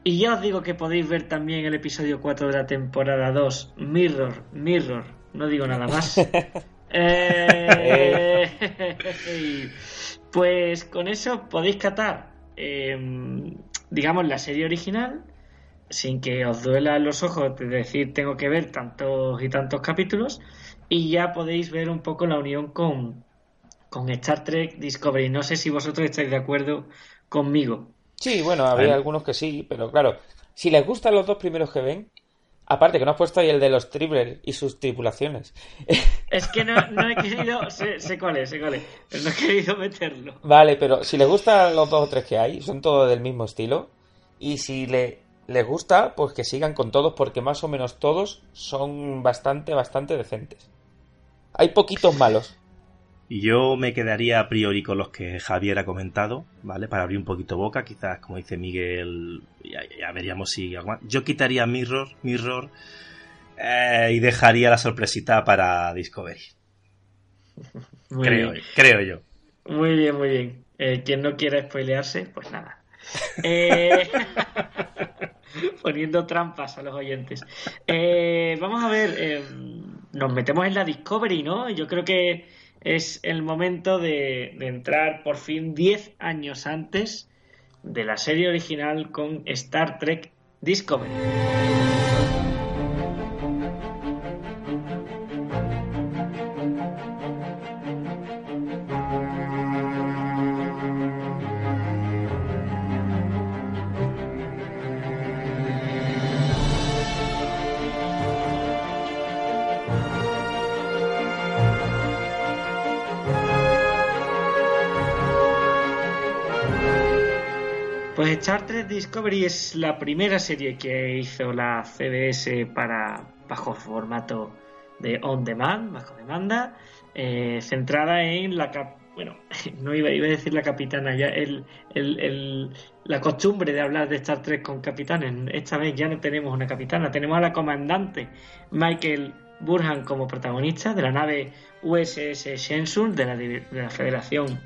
S2: y ya os digo que podéis ver también el episodio 4 de la temporada 2, Mirror, Mirror, no digo nada más. Eh, pues con eso podéis catar, em, digamos, la serie original, sin que os duela los ojos de decir tengo que ver tantos y tantos capítulos, y ya podéis ver un poco la unión con, con Star Trek Discovery. No sé si vosotros estáis de acuerdo conmigo.
S3: Sí, bueno, había algunos que sí, pero claro, si les gustan los dos primeros que ven, Aparte, que no has puesto ahí el de los Tripler y sus tripulaciones.
S2: Es que no, he querido. Sé, sé, cuál es, sé cuál es. Pero no he querido meterlo.
S3: Vale, pero si les gustan los dos o tres que hay, son todos del mismo estilo. Y si le, les gusta, pues que sigan con todos, porque más o menos todos son bastante, bastante decentes. Hay poquitos malos.
S4: Yo me quedaría a priori con los que Javier ha comentado, ¿vale? Para abrir un poquito boca, quizás, como dice Miguel, ya, veríamos si... Yo quitaría Mirror, Mirror, eh, y dejaría la sorpresita para Discovery. creo, creo yo.
S2: Muy bien, muy bien. Eh, quien no quiera spoilearse, pues nada. Eh, poniendo trampas a los oyentes. vamos a ver, nos metemos en la Discovery, ¿no? Yo creo que es el momento de, entrar por fin 10 años antes de la serie original con Star Trek Discovery. Discovery es la primera serie que hizo la CBS para bajo formato de on demand, bajo demanda, eh, centrada en la bueno, no iba, iba, a decir la capitana, ya el, la costumbre de hablar de Star Trek con capitanes. Esta vez ya no tenemos una capitana, tenemos a la comandante Michael Burhan como protagonista de la nave USS Shenzhou de la, de la Federación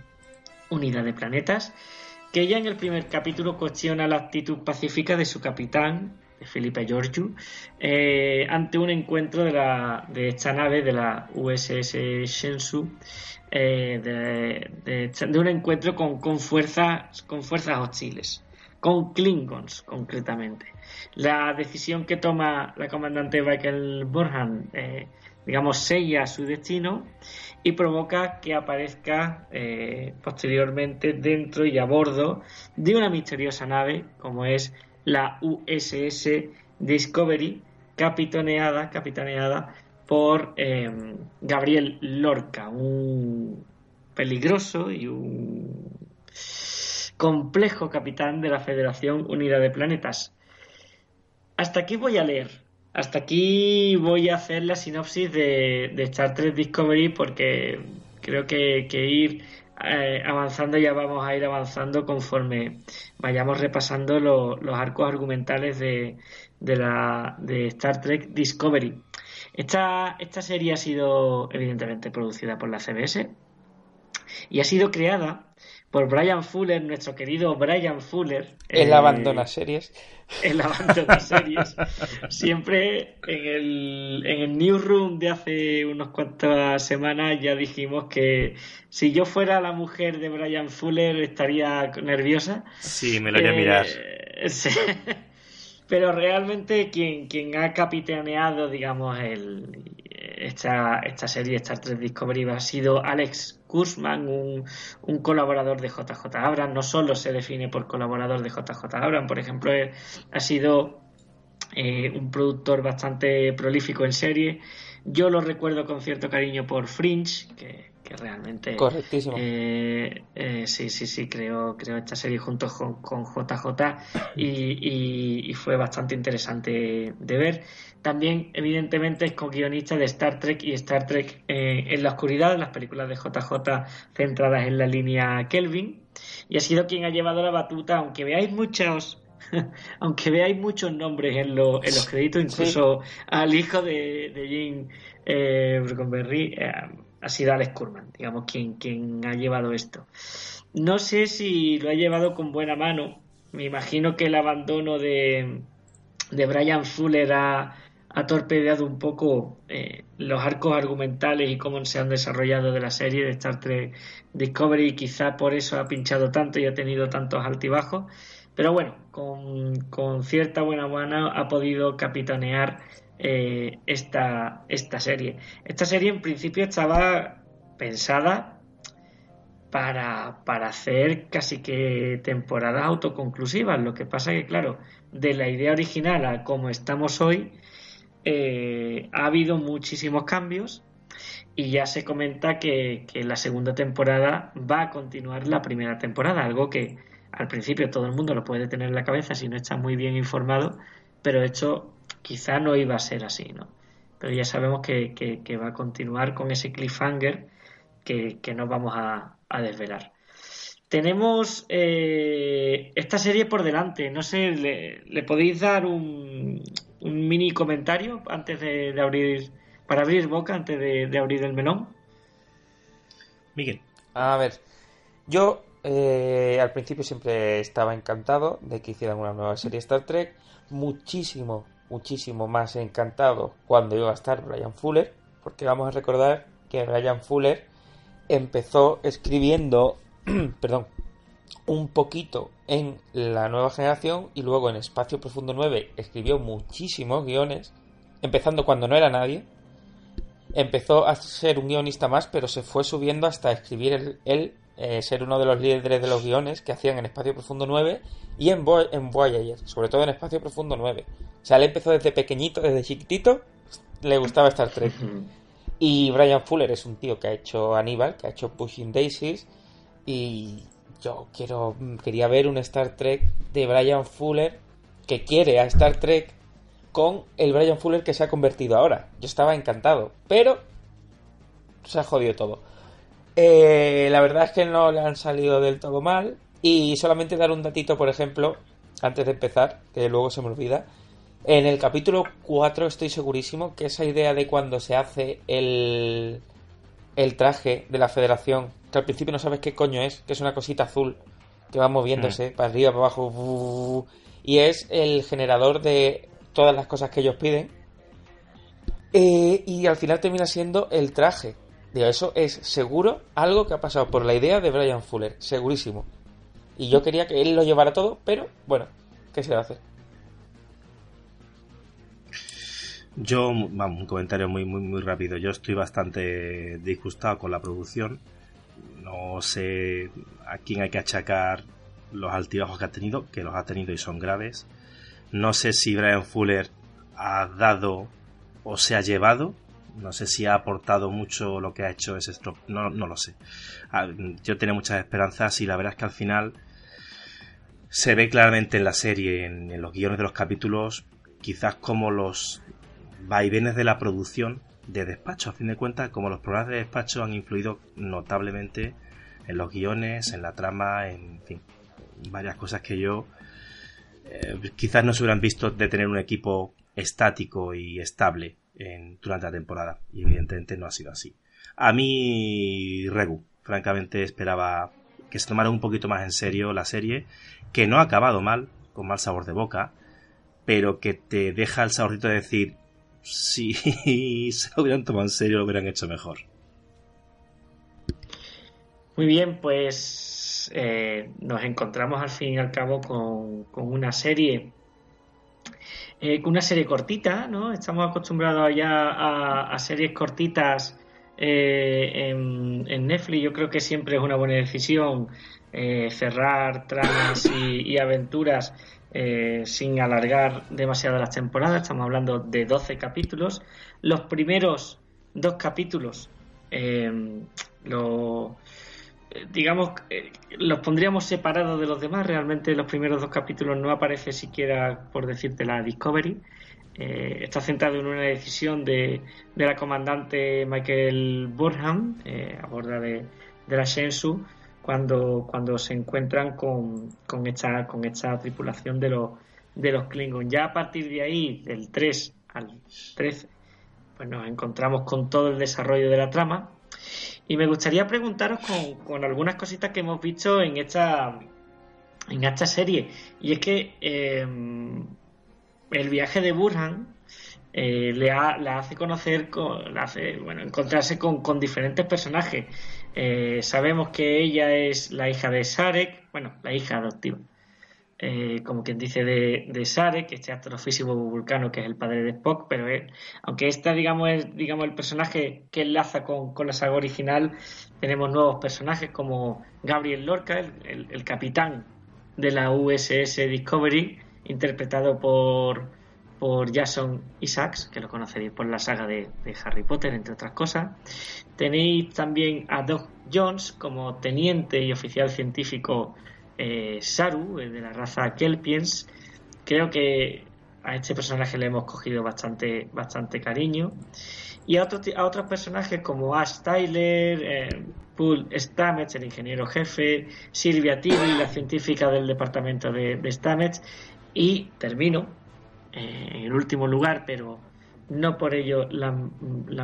S2: Unida de Planetas que ella en el primer capítulo cuestiona la actitud pacífica de su capitán, de Felipe Georgiou, eh, ante un encuentro de, la, de esta nave de la USS Shenzhou, eh, de, un encuentro con, con, fuerzas, con fuerzas hostiles, con Klingons concretamente. La decisión que toma la comandante Michael Borhan, eh, digamos, sella su destino y provoca que aparezca eh, posteriormente dentro y a bordo de una misteriosa nave como es la USS Discovery, capitaneada, capitaneada por em, Gabriel Lorca, un peligroso y un complejo capitán de la Federación Unida de Planetas. Hasta aquí voy a leer hasta aquí voy a hacer la sinopsis de, Star Trek Discovery porque creo que, ir eh, avanzando ya vamos a ir avanzando conforme vayamos repasando los arcos argumentales de, Star Trek Discovery. Esta serie ha sido evidentemente producida por la CBS y ha sido creada por Brian Fuller, nuestro querido Brian Fuller.
S3: El eh, abandona series.
S2: El abandona series. Siempre en el, en el newsroom de hace unas cuantas semanas ya dijimos que si yo fuera la mujer de Brian Fuller estaría nerviosa.
S4: Sí, me lo voy a mirar.
S2: Eh, Pero realmente quien, quien ha capitaneado, digamos, el, esta, esta serie Star Trek Discovery ha sido Alex Kurzman, un, un, colaborador de JJ Abrams. No solo se define por colaborador de JJ Abrams, por ejemplo, ha sido eh, un productor bastante prolífico en serie. Yo lo recuerdo con cierto cariño por Fringe, que, que realmente
S3: correctísimo.
S2: eh, eh, sí sí sí creo creo esta serie junto con, JJ y, y, fue bastante interesante de ver. También evidentemente es co-guionista de Star Trek y Star Trek eh, en la oscuridad las películas de JJ centradas en la línea Kelvin. Y ha sido quien ha llevado la batuta aunque veáis muchos aunque veáis muchos nombres en, en los créditos incluso al hijo de, de Jim eh, ha sido Alex Kurman, digamos, quien, ha llevado esto. No sé si lo ha llevado con buena mano. Me imagino que el abandono de, de Brian Fuller ha, ha torpedeado un poco eh, los arcos argumentales y cómo se han desarrollado de la serie de Star Trek Discovery y quizá por eso ha pinchado tanto y ha tenido tantos altibajos. Pero bueno, con, con cierta buena mano ha podido capitanear eh, esta, esta serie. Esta serie en principio estaba pensada para, para hacer casi que temporadas autoconclusivas. Lo que pasa que, claro, de la idea original a como estamos hoy, eh, ha habido muchísimos cambios y ya se comenta que, que, la segunda temporada va a continuar la primera temporada, algo que al principio todo el mundo lo puede tener en la cabeza si no está muy bien informado, pero hecho quizá no iba a ser así, ¿no? Pero ya sabemos que, va a continuar con ese cliffhanger que, no vamos a, desvelar. Tenemos eh, esta serie por delante. No sé, ¿le, podéis dar un, mini comentario antes de, abrir, para abrir boca, antes de, abrir el melón?
S4: Miguel.
S3: A ver, yo eh, al principio siempre estaba encantado de que hicieran una nueva serie Star Trek. Muchísimo, muchísimo más encantado cuando iba a estar Brian Fuller, porque vamos a recordar que Brian Fuller empezó escribiendo, perdón, un poquito en la nueva generación y luego en Espacio Profundo 9 escribió muchísimos guiones, empezando cuando no era nadie. Empezó a ser un guionista más, pero se fue subiendo hasta escribir él, eh, ser uno de los líderes de los guiones que hacían en Espacio Profundo 9 y en, en Voyager, sobre todo en Espacio Profundo 9. O sea, él empezó desde pequeñito, desde chiquitito, le gustaba Star Trek. Y Brian Fuller es un tío que ha hecho Aníbal, que ha hecho Pushing Daisies. Y yo quiero, quería ver un Star Trek de Brian Fuller que quiere a Star Trek con el Brian Fuller que se ha convertido ahora. Yo estaba encantado, pero se ha jodido todo. Eh, la verdad es que no le han salido del todo mal. Y solamente dar un datito, por ejemplo, antes de empezar, que luego se me olvida. En el capítulo 4 estoy segurísimo que esa idea de cuando se hace el, el traje de la federación, que al principio no sabes qué coño es, que es una cosita azul que va moviéndose mm. para arriba, para abajo, y es el generador de todas las cosas que ellos piden. Eh, y al final termina siendo el traje. Eso es seguro algo que ha pasado por la idea de Brian Fuller, segurísimo. Y yo quería que él lo llevara todo, pero bueno, ¿qué se va a hacer?
S4: Yo, vamos, un comentario muy, muy, muy rápido. Yo estoy bastante disgustado con la producción. No sé a quién hay que achacar los altibajos que ha tenido, que los ha tenido y son graves. No sé si Brian Fuller ha dado o se ha llevado. No sé si ha aportado mucho lo que ha hecho ese stop. No, no lo sé. Ah, yo tenía muchas esperanzas y la verdad es que al final se ve claramente en la serie, en, en los guiones de los capítulos, quizás como los vaivenes de la producción de despacho. A fin de cuentas, como los programas de despacho han influido notablemente en los guiones, en la trama, en fin, varias cosas que yo eh, quizás no se hubieran visto de tener un equipo estático y estable durante la temporada. Y evidentemente no ha sido así. A mí, Regu, francamente esperaba que se tomara un poquito más en serio la serie, que no ha acabado mal, con mal sabor de boca, pero que te deja el saborcito de decir, si se lo hubieran tomado en serio, lo hubieran hecho mejor.
S2: Muy bien, pues eh, nos encontramos al fin y al cabo con, una serie. Eh, una serie cortita, ¿no? Estamos acostumbrados ya a, series cortitas eh, en, Netflix. Yo creo que siempre es una buena decisión cerrar tramas y aventuras eh, sin alargar demasiado las temporadas, estamos hablando de 12 capítulos. Los primeros dos capítulos, eh, digamos, eh, los pondríamos separados de los demás. Realmente los primeros dos capítulos no aparece siquiera, por decirte, la Discovery. está centrado en una decisión de, la comandante Michael Burnham a bordo de, de la Shenzhou cuando, cuando se encuentran con, con, esta, con esta tripulación de los, de los Klingon. Ya a partir de ahí, del 3 al 13, pues nos encontramos con todo el desarrollo de la trama. Y me gustaría preguntaros con, algunas cositas que hemos visto en esta, en esta serie. Y es que em, el viaje de Burhan eh, le la hace conocer, con, hace, bueno, encontrarse con, con diferentes personajes. Eh, sabemos que ella es la hija de Sarek, bueno, la hija adoptiva. Eh, como quien dice, de, de Sarek, este astrofísico vulcano que es el padre de Spock, pero aunque esta, digamos, es digamos, el personaje que enlaza con, la saga original, tenemos nuevos personajes como Gabriel Lorca, el, capitán de la USS Discovery, interpretado por, por Jason Isaacs, que lo conoceréis por la saga de, Harry Potter, entre otras cosas. Tenéis también a Doc Jones como teniente y oficial científico eh, Saru, de la raza Kelpiens. Creo que a este personaje le hemos cogido bastante, bastante cariño. Y a, otros personajes como Ash Tyler, eh, Paul Stamets, el ingeniero jefe, Silvia Tilly, la científica del departamento de, Stamets. Y termino eh, en el último lugar, pero no por ello la,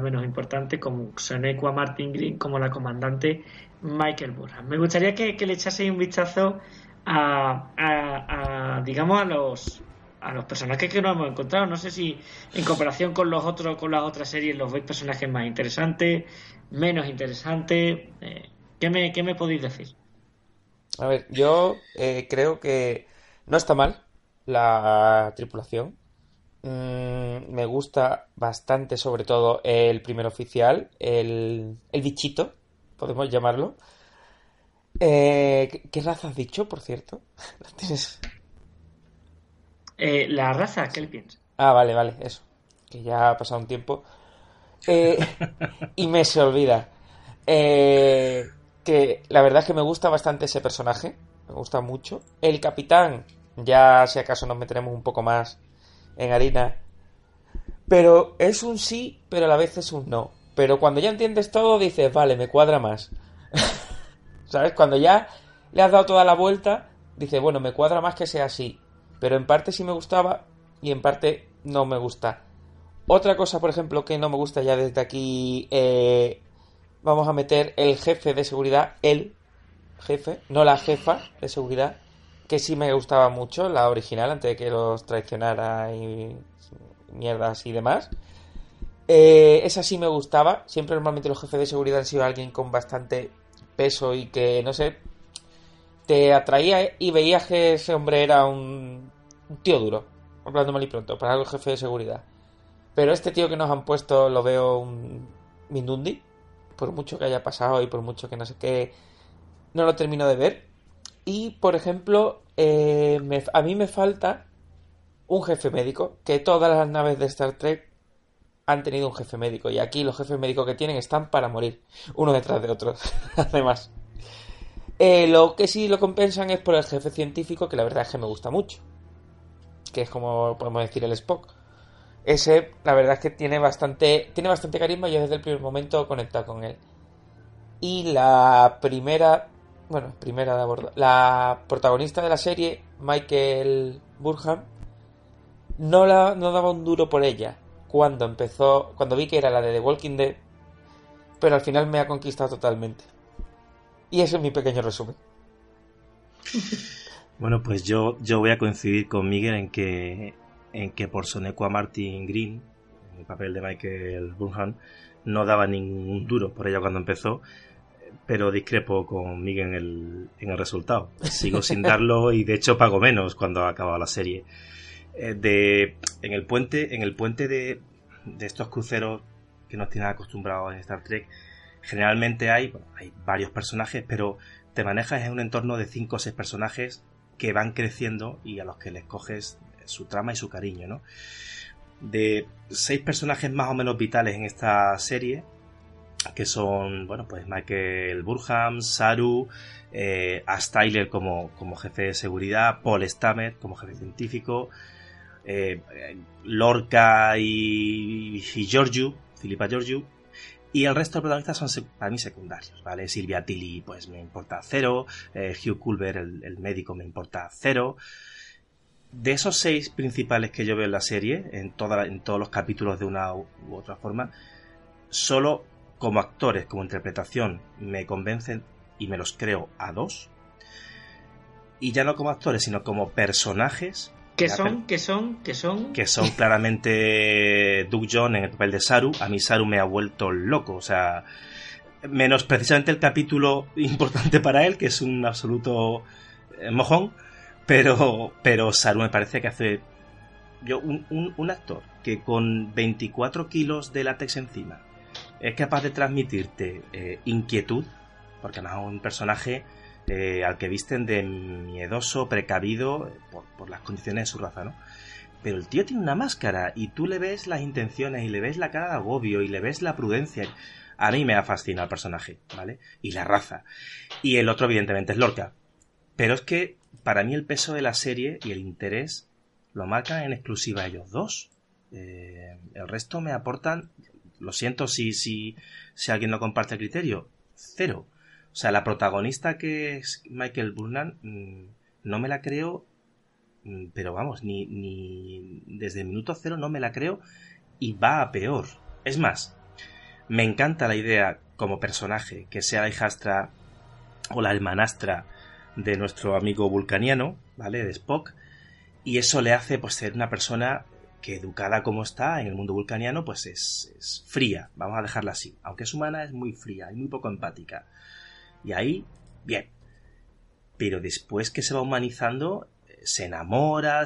S2: menos importante, como Sonequa Martin Green, como la comandante Michael Burhan. Me gustaría que, le echaseis un vistazo a, digamos, a los a los personajes que nos hemos encontrado. No sé si en comparación con los otros, con las otras series, los veis personajes más interesantes, menos interesantes. Eh, ¿qué, me, ¿Qué me podéis decir?
S3: A ver, yo eh, creo que no está mal la tripulación. Mm, me gusta bastante, sobre todo, el primer oficial, el, el bichito, podemos llamarlo. Eh, ¿qué, raza has dicho, por cierto? ¿La tienes?
S2: Eh, la raza, ¿qué le piensas?
S3: Ah, vale, vale, eso. Que ya ha pasado un tiempo. Eh, y me se olvida. que la verdad es que me gusta bastante ese personaje. Me gusta mucho. El capitán, ya si acaso nos meteremos un poco más en harina. Pero es un sí, pero a la vez es un no. Pero cuando ya entiendes todo, dices, vale, me cuadra más. ¿Sabes? Cuando ya le has dado toda la vuelta, dices, bueno, me cuadra más que sea así. Pero en parte sí me gustaba y en parte no me gusta. Otra cosa, por ejemplo, que no me gusta ya desde aquí, eh, vamos a meter el jefe de seguridad, el jefe, no la jefa de seguridad, que sí me gustaba mucho, la original, antes de que los traicionara y mierdas y demás. Eh, esa sí me gustaba. Siempre normalmente los jefes de seguridad han sido alguien con bastante peso y que, no sé, te atraía y veías que ese hombre era un, tío duro, hablando mal y pronto, para algo jefe de seguridad. Pero este tío que nos han puesto lo veo un Mindundi, por mucho que haya pasado y por mucho que no sé qué, no lo termino de ver. Y, por ejemplo, eh, a mí me falta un jefe médico, que todas las naves de Star Trek han tenido un jefe médico y aquí los jefes médicos que tienen están para morir, uno detrás de otro, además. Eh, lo que sí lo compensan es por el jefe científico, que la verdad es que me gusta mucho, que es como podemos decir el Spock. Ese, la verdad es que tiene bastante, tiene bastante carisma yo desde el primer momento he conectado con él. Y la primera, bueno, primera de abordo, la protagonista de la serie, Michael Burham, no, la, no daba un duro por ella cuando empezó, cuando vi que era la de The Walking Dead, pero al final me ha conquistado totalmente. Y ese es mi pequeño resumen.
S4: Bueno, pues yo, yo voy a coincidir con Miguel en que, en que por Sonequa Martin Green, en el papel de Michael Burnham, no daba ningún duro por ella cuando empezó, pero discrepo con Miguel en el, en el resultado. Sigo sin darlo y de hecho pago menos cuando ha acabado la serie. Eh, de, en el puente, en el puente de, de estos cruceros que nos tienen acostumbrados en Star Trek, generalmente hay, hay varios personajes, pero te manejas en un entorno de 5 o 6 personajes que van creciendo y a los que les coges su trama y su cariño, ¿no? De seis personajes más o menos vitales en esta serie, que son, bueno, pues Michael Burham, Saru, eh, Ash como, como jefe de seguridad, Paul Stamets como jefe científico, eh, Lorca y, y Giorgio, Filipa Giorgio, y el resto de protagonistas son para mí secundarios, ¿vale? Silvia Tilly, pues me importa cero, eh, Hugh Culver, el, médico, me importa cero. De esos seis principales que yo veo en la serie, en, toda, en todos los capítulos de una u otra forma, solo como actores, como interpretación, me convencen y me los creo a dos. Y ya no como actores, sino como personajes.
S2: Que son, que son, que son.
S4: Que son claramente Doug John en el papel de Saru. A mí Saru me ha vuelto loco. O sea, menos precisamente el capítulo importante para él, que es un absoluto eh, mojón. Pero, pero Saru me parece que hace. Yo, un, un actor que con 24 kilos de látex encima es capaz de transmitirte eh, inquietud, porque es un personaje eh, al que visten de miedoso, precavido, eh, por, las condiciones de su raza, ¿no? Pero el tío tiene una máscara y tú le ves las intenciones y le ves la cara de agobio y le ves la prudencia. A mí me ha fascinado el personaje, ¿vale? Y la raza. Y el otro, evidentemente, es Lorca. Pero es que para mí el peso de la serie y el interés lo marcan en exclusiva ellos dos. el resto me aportan lo siento si, si, si alguien no comparte el criterio. Cero. O sea, la protagonista que es Michael Burnham mm, no me la creo, mm, pero vamos, ni, ni desde el minuto cero no me la creo y va a peor. Es más, me encanta la idea como personaje que sea la hijastra o la hermanastra de nuestro amigo vulcaniano, ¿vale? De Spock. Y eso le hace pues ser una persona que educada como está en el mundo vulcaniano, pues es, fría, vamos a dejarla así. Aunque es humana, es muy fría y muy poco empática. Y ahí, bien. Pero después que se va humanizando, se enamora,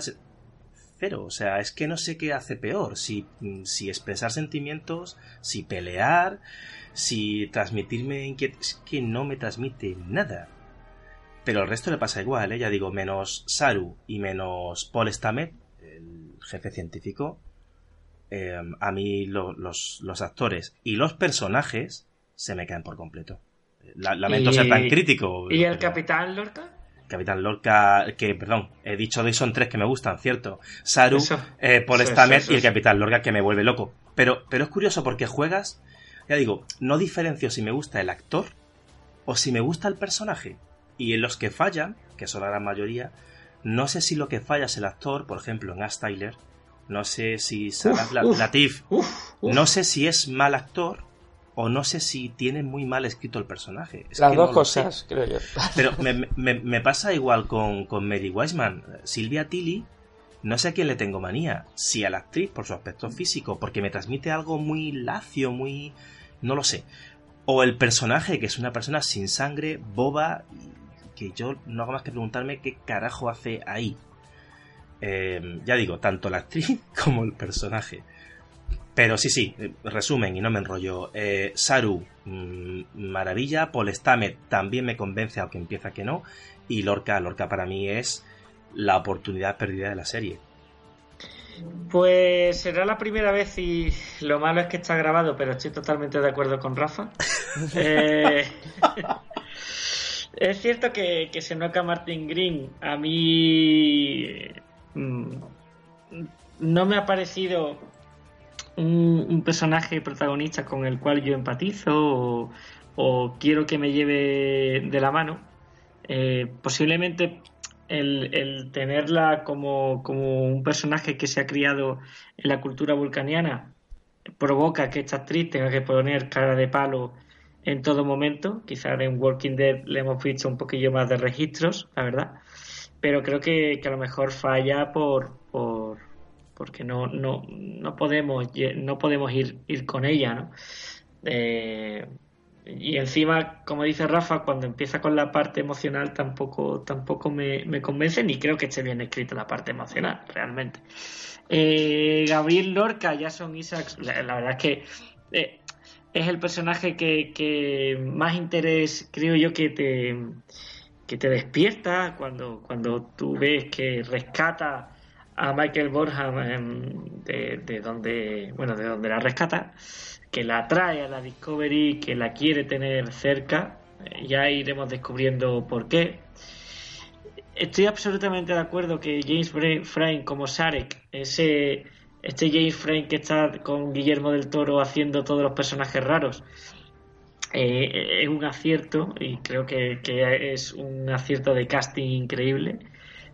S4: cero. O sea, es que no sé qué hace peor. Si, si expresar sentimientos, si pelear, si transmitirme inquietud. Es que no me transmite nada. Pero el resto le pasa igual, ¿eh? Ya digo, menos Saru y menos Paul Stamets, jefe científico, eh, a mí los, actores y los personajes se me caen por completo. lamento ser tan crítico.
S2: ¿Y el Capitán Lorca?
S4: Capitán Lorca, que, perdón, he dicho de son tres que me gustan, cierto. Saru, eh, Paul Stamets y el Capitán Lorca que me vuelve loco. Pero, pero es curioso porque juegas, ya digo, no diferencio si me gusta el actor o si me gusta el personaje. Y en los que fallan, que son la gran mayoría, no sé si lo que falla es el actor, por ejemplo, en Ash Tyler. No sé si Salah Latif. no sé si es mal actor o no sé si tiene muy mal escrito el personaje.
S3: Las dos cosas, creo yo.
S4: Pero me, pasa igual con, con Mary Wiseman. Silvia Tilly, no sé a quién le tengo manía. Si a la actriz por su aspecto físico, porque me transmite algo muy lacio, muy. no lo sé. O el personaje, que es una persona sin sangre, boba que yo no hago más que preguntarme qué carajo hace ahí. Eh, ya digo, tanto la actriz como el personaje. Pero sí, sí, resumen y no me enrollo. Eh, Saru, mm, maravilla. Paul Stammet también me convence, aunque empieza que no. Y Lorca, Lorca para mí es la oportunidad perdida de la serie.
S2: Pues será la primera vez y lo malo es que está grabado, pero estoy totalmente de acuerdo con Rafa. eh, es cierto que, que Senoka Martin Green a mí mm, no me ha parecido un, personaje protagonista con el cual yo empatizo o, quiero que me lleve de la mano. Eh, posiblemente el, tenerla como, como, un personaje que se ha criado en la cultura vulcaniana provoca que esta actriz tenga que poner cara de palo en todo momento. Quizás en Walking Dead le hemos visto un poquillo más de registros, la verdad. Pero creo que, a lo mejor falla por, por porque no, no, no podemos no podemos ir, ir con ella, ¿no? Eh, y encima, como dice Rafa, cuando empieza con la parte emocional tampoco, tampoco me, me convence, ni creo que esté bien escrita la parte emocional, realmente. Eh, Gabriel Lorca, Jason Isaacs, la, la verdad es que eh, es el personaje que, más interés creo yo que te, que te despierta cuando, cuando tú ves que rescata a Michael Borham em, de, donde bueno de donde la rescata que la trae a la Discovery que la quiere tener cerca. Ya iremos descubriendo por qué. Estoy absolutamente de acuerdo que James Frame como Sarek ese este James Frank que está con Guillermo del Toro haciendo todos los personajes raros eh, es un acierto y creo que, es un acierto de casting increíble.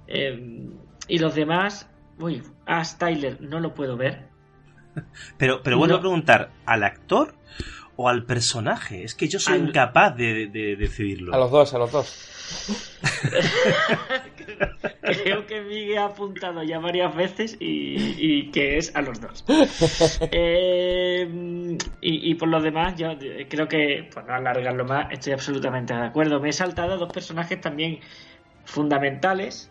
S2: Eh, y los demás uy Ash Tyler no lo puedo ver.
S4: Pero pero vuelvo a preguntar al actor o al personaje? Es que yo soy incapaz de, decidirlo.
S3: A los dos, a los dos.
S2: Creo que Miguel ha apuntado ya varias veces y, que es a los dos. Eh, y, por lo demás, yo creo que, por no alargarlo más, estoy absolutamente de acuerdo. Me he saltado a dos personajes también fundamentales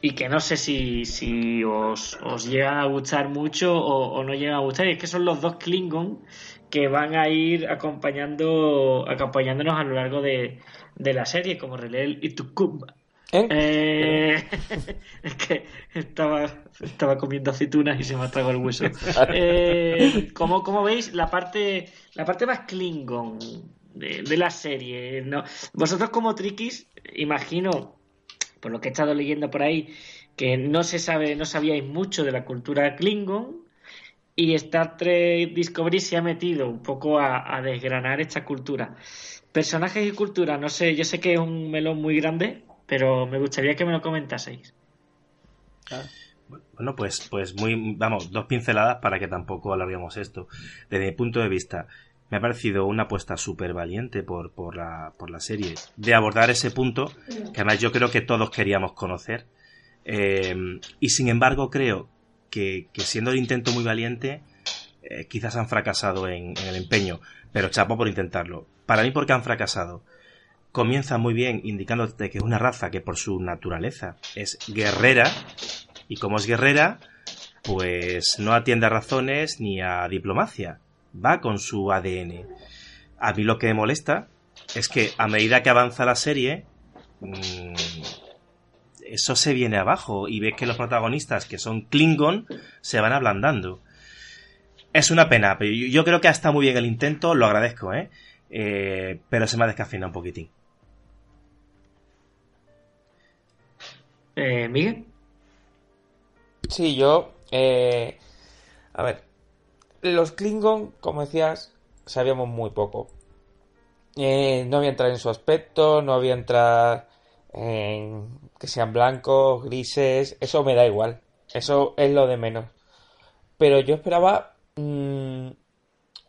S2: y que no sé si, si os, os llega a gustar mucho o, no llega a gustar. Y es que son los dos Klingon que van a ir acompañando acompañándonos a lo largo de, de la serie, como Relel y Tukumba. ¿Eh? ¿Eh? es que estaba, estaba comiendo aceitunas y se me ha tragado el hueso. Eh, como, como veis, la parte, la parte más Klingon de, de la serie. ¿no? Vosotros como Trikis, imagino por lo que he estado leyendo por ahí, que no se sabe, no sabíais mucho de la cultura Klingon. Y Star Trek Discovery se ha metido un poco a, desgranar esta cultura. Personajes y cultura, no sé, yo sé que es un melón muy grande, pero me gustaría que me lo comentaseis.
S4: Bueno, pues, pues muy, vamos, dos pinceladas para que tampoco alarguemos esto. Desde mi punto de vista, me ha parecido una apuesta súper valiente por, por, la, por la serie de abordar ese punto que además yo creo que todos queríamos conocer. Eh, y sin embargo creo que, siendo el intento muy valiente, eh, quizás han fracasado en, el empeño, pero chapo por intentarlo. Para mí, porque han fracasado? Comienza muy bien indicándote que es una raza que por su naturaleza es guerrera, y como es guerrera, pues no atiende a razones ni a diplomacia va con su ADN. A mí lo que me molesta es que a medida que avanza la serie, mm, eso se viene abajo y ves que los protagonistas, que son Klingon, se van ablandando. Es una pena, pero yo creo que está muy bien el intento, lo agradezco, ¿eh? eh pero se me ha descafeinado un poquitín.
S2: Eh, ¿Miguel?
S3: Sí, yo... Eh, a ver, los Klingon, como decías, sabíamos muy poco. Eh, no había entrar en su aspecto, no había entrar en que sean blancos, grises, eso me da igual. Eso es lo de menos. Pero yo esperaba mm,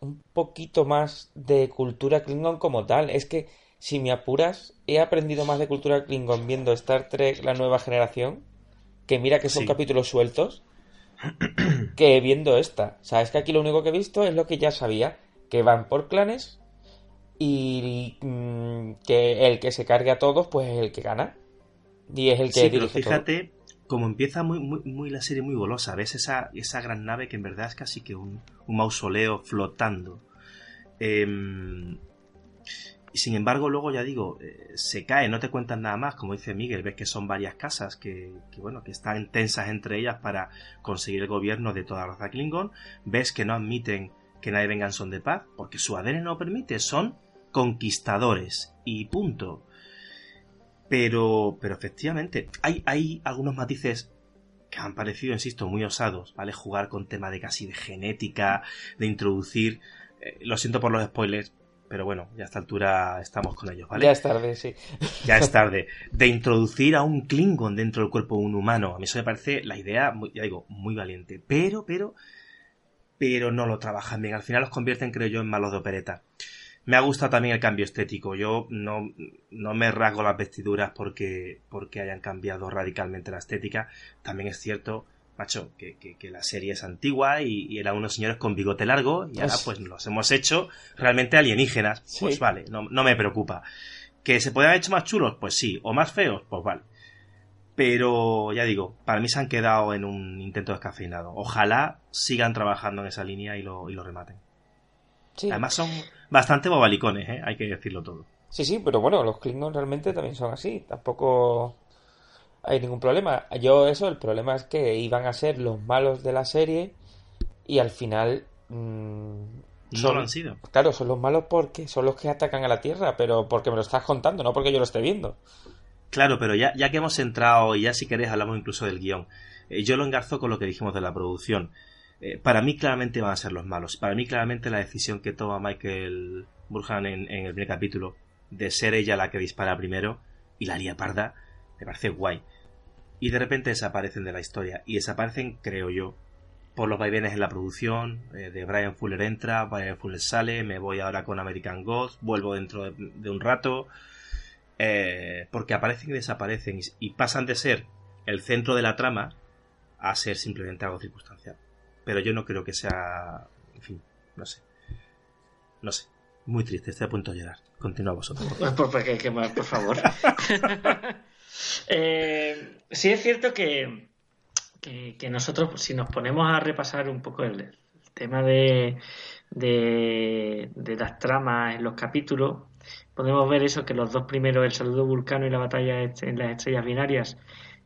S3: un poquito más de cultura Klingon como tal. Es que, si me apuras, he aprendido más de cultura Klingon viendo Star Trek La Nueva Generación, que mira que son capítulos sueltos, que viendo esta. O sea, es que aquí lo único que he visto es lo que ya sabía, que van por clanes y mm, que el que se cargue a todos, pues es el que gana. Y es el que
S4: sí, pero fíjate como empieza muy, muy, la serie muy golosa. ¿Ves esa, esa gran nave que en verdad es casi que un, un mausoleo flotando? Eh, y sin embargo, luego ya digo, eh, se cae, no te cuentan nada más, como dice Miguel, ves que son varias casas que, bueno, que están tensas entre ellas para conseguir el gobierno de toda la raza Klingon, ves que no admiten que nadie venga en son de paz, porque su ADN no permite, son conquistadores, y punto. Pero, pero efectivamente, hay, hay algunos matices que han parecido, insisto, muy osados, ¿vale? Jugar con tema de casi de genética, de introducir, eh, lo siento por los spoilers, pero bueno, ya a esta altura estamos con ellos, ¿vale?
S3: Ya es tarde, sí.
S4: Ya es tarde. De introducir a un Klingon dentro del cuerpo de un humano. A mí eso me parece la idea, ya digo, muy valiente. Pero, pero, pero no lo trabajan bien. Al final los convierten, creo yo, en malos de opereta. Me ha gustado también el cambio estético. Yo no, no me rasgo las vestiduras porque, porque hayan cambiado radicalmente la estética. También es cierto macho, que, que, la serie es antigua y, eran unos señores con bigote largo y ahora pues los hemos hecho realmente alienígenas. Pues vale, no, no, me preocupa. ¿Que se pueden haber hecho más chulos? Pues sí. ¿O más feos? Pues vale. Pero ya digo, para mí se han quedado en un intento descafeinado. Ojalá sigan trabajando en esa línea y lo, y lo rematen. Además son bastante bobalicones, ¿eh? hay que decirlo todo.
S3: Sí, sí, pero bueno, los Klingons realmente también son así. Tampoco hay ningún problema. Yo eso, el problema es que iban a ser los malos de la serie y al final...
S4: Mm, no lo han sido.
S3: Claro, son los malos porque son los que atacan a la Tierra, pero porque me lo estás contando, no porque yo lo esté viendo.
S4: Claro, pero ya, ya que hemos entrado y ya si queréis hablamos incluso del guion, eh, yo lo engarzo con lo que dijimos de la producción. Eh, para mí claramente van a ser los malos. Para mí claramente la decisión que toma Michael Burhan en, el primer capítulo de ser ella la que dispara primero y la haría parda, me parece guay y de repente desaparecen de la historia. Y desaparecen, creo yo, por los vaivenes en la producción, eh, de Brian Fuller entra, Brian Fuller sale, me voy ahora con American Ghost, vuelvo dentro de, un rato, eh, porque aparecen y desaparecen y, pasan de ser el centro de la trama a ser simplemente algo circunstancial. Pero yo no creo que sea, en fin, no sé, no sé, muy triste, estoy a punto de llorar. Continúa vosotros.
S2: Por, por favor. eh, sí es cierto que que, nosotros, si nos ponemos a repasar un poco el, tema de, de, las tramas en los capítulos, podemos ver eso, que los dos primeros, el saludo vulcano y la batalla en las estrellas binarias,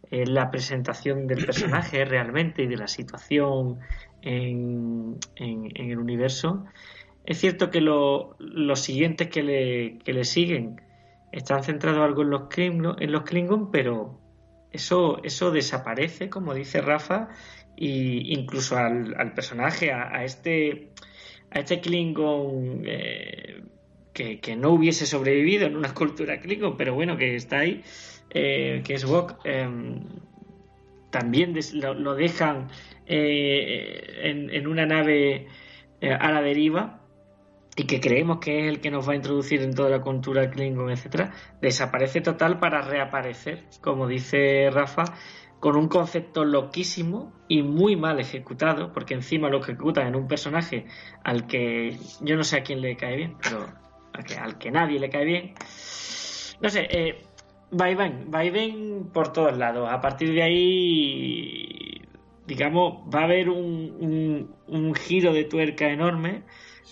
S2: es la presentación del personaje realmente y de la situación en, el universo. Es cierto que los siguientes que le, que le siguen están centrados algo en los Klingon, en los Klingon pero eso, eso desaparece, como dice Rafa, y incluso al, personaje, a, este a este Klingon eh, que, no hubiese sobrevivido en una escultura Klingon, pero bueno, que está ahí, eh, que es Wok, em, también lo, dejan eh, en, una nave a la deriva y que creemos que es el que nos va a introducir en toda la cultura Klingon, etcétera, desaparece total para reaparecer, como dice Rafa, con un concepto loquísimo y muy mal ejecutado, porque encima lo ejecutan en un personaje al que yo no sé a quién le cae bien, pero al que, nadie le cae bien. No sé, eh, va y ven, va y ven por todos lados. A partir de ahí, digamos, va a haber un, giro de tuerca enorme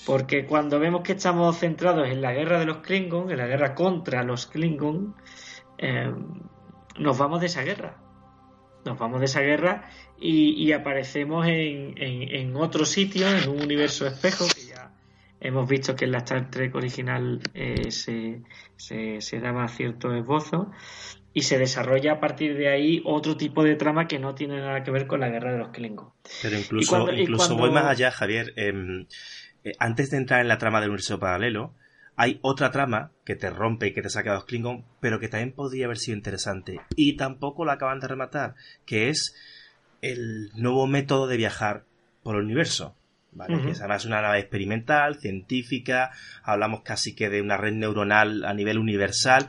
S2: porque cuando vemos que estamos centrados en la guerra de los Klingon, en la guerra contra los Klingon, eh, nos vamos de esa guerra. Nos vamos de esa guerra y, aparecemos en, otro sitio, en un universo espejo, hemos visto que en la Star Trek original eh, se, se, daba cierto esbozo y se desarrolla a partir de ahí otro tipo de trama que no tiene nada que ver con la guerra de los Klingon.
S4: Pero incluso, incluso voy más allá, Javier. Em, eh, antes de entrar en la trama del universo paralelo, hay otra trama que te rompe y que te saca a los Klingon, pero que también podría haber sido interesante. Y tampoco la acaban de rematar, que es el nuevo método de viajar por el universo. ¿Vale? Que además una nave experimental, científica, hablamos casi que de una red neuronal a nivel universal.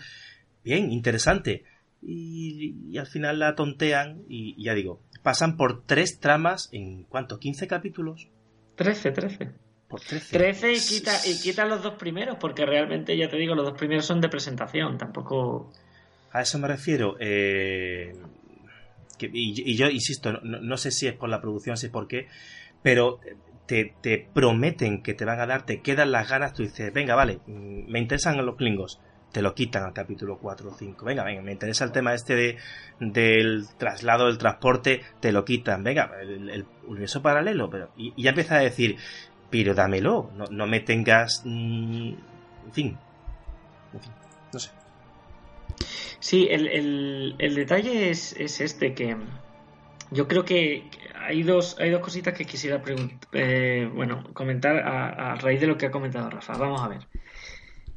S4: Bien, interesante. Y, al final la tontean y ya digo, pasan por tres tramas en ¿cuánto? ¿15 capítulos?
S2: Trece, trece. Por 13. y quita, y quita los dos primeros, porque realmente, ya te digo, los dos primeros son de presentación, tampoco...
S4: A eso me refiero. Eh, y, yo insisto, no, sé si es por la producción, si es por qué, pero te, te, prometen que te van a dar, te quedan las ganas, tú dices, venga, vale, mm, me interesan los klingos, te lo quitan al capítulo 4 o 5, venga, venga, me interesa el tema este de, del traslado, del transporte, te lo quitan, venga, el, universo paralelo, pero y, ya empieza a decir, pero dámelo, no, me tengas... Mm, en, fin. no sé.
S2: Sí, el, detalle es, este, que yo creo que hay dos, hay dos cositas que quisiera eh, bueno, comentar a, raíz de lo que ha comentado Rafa. Vamos a ver.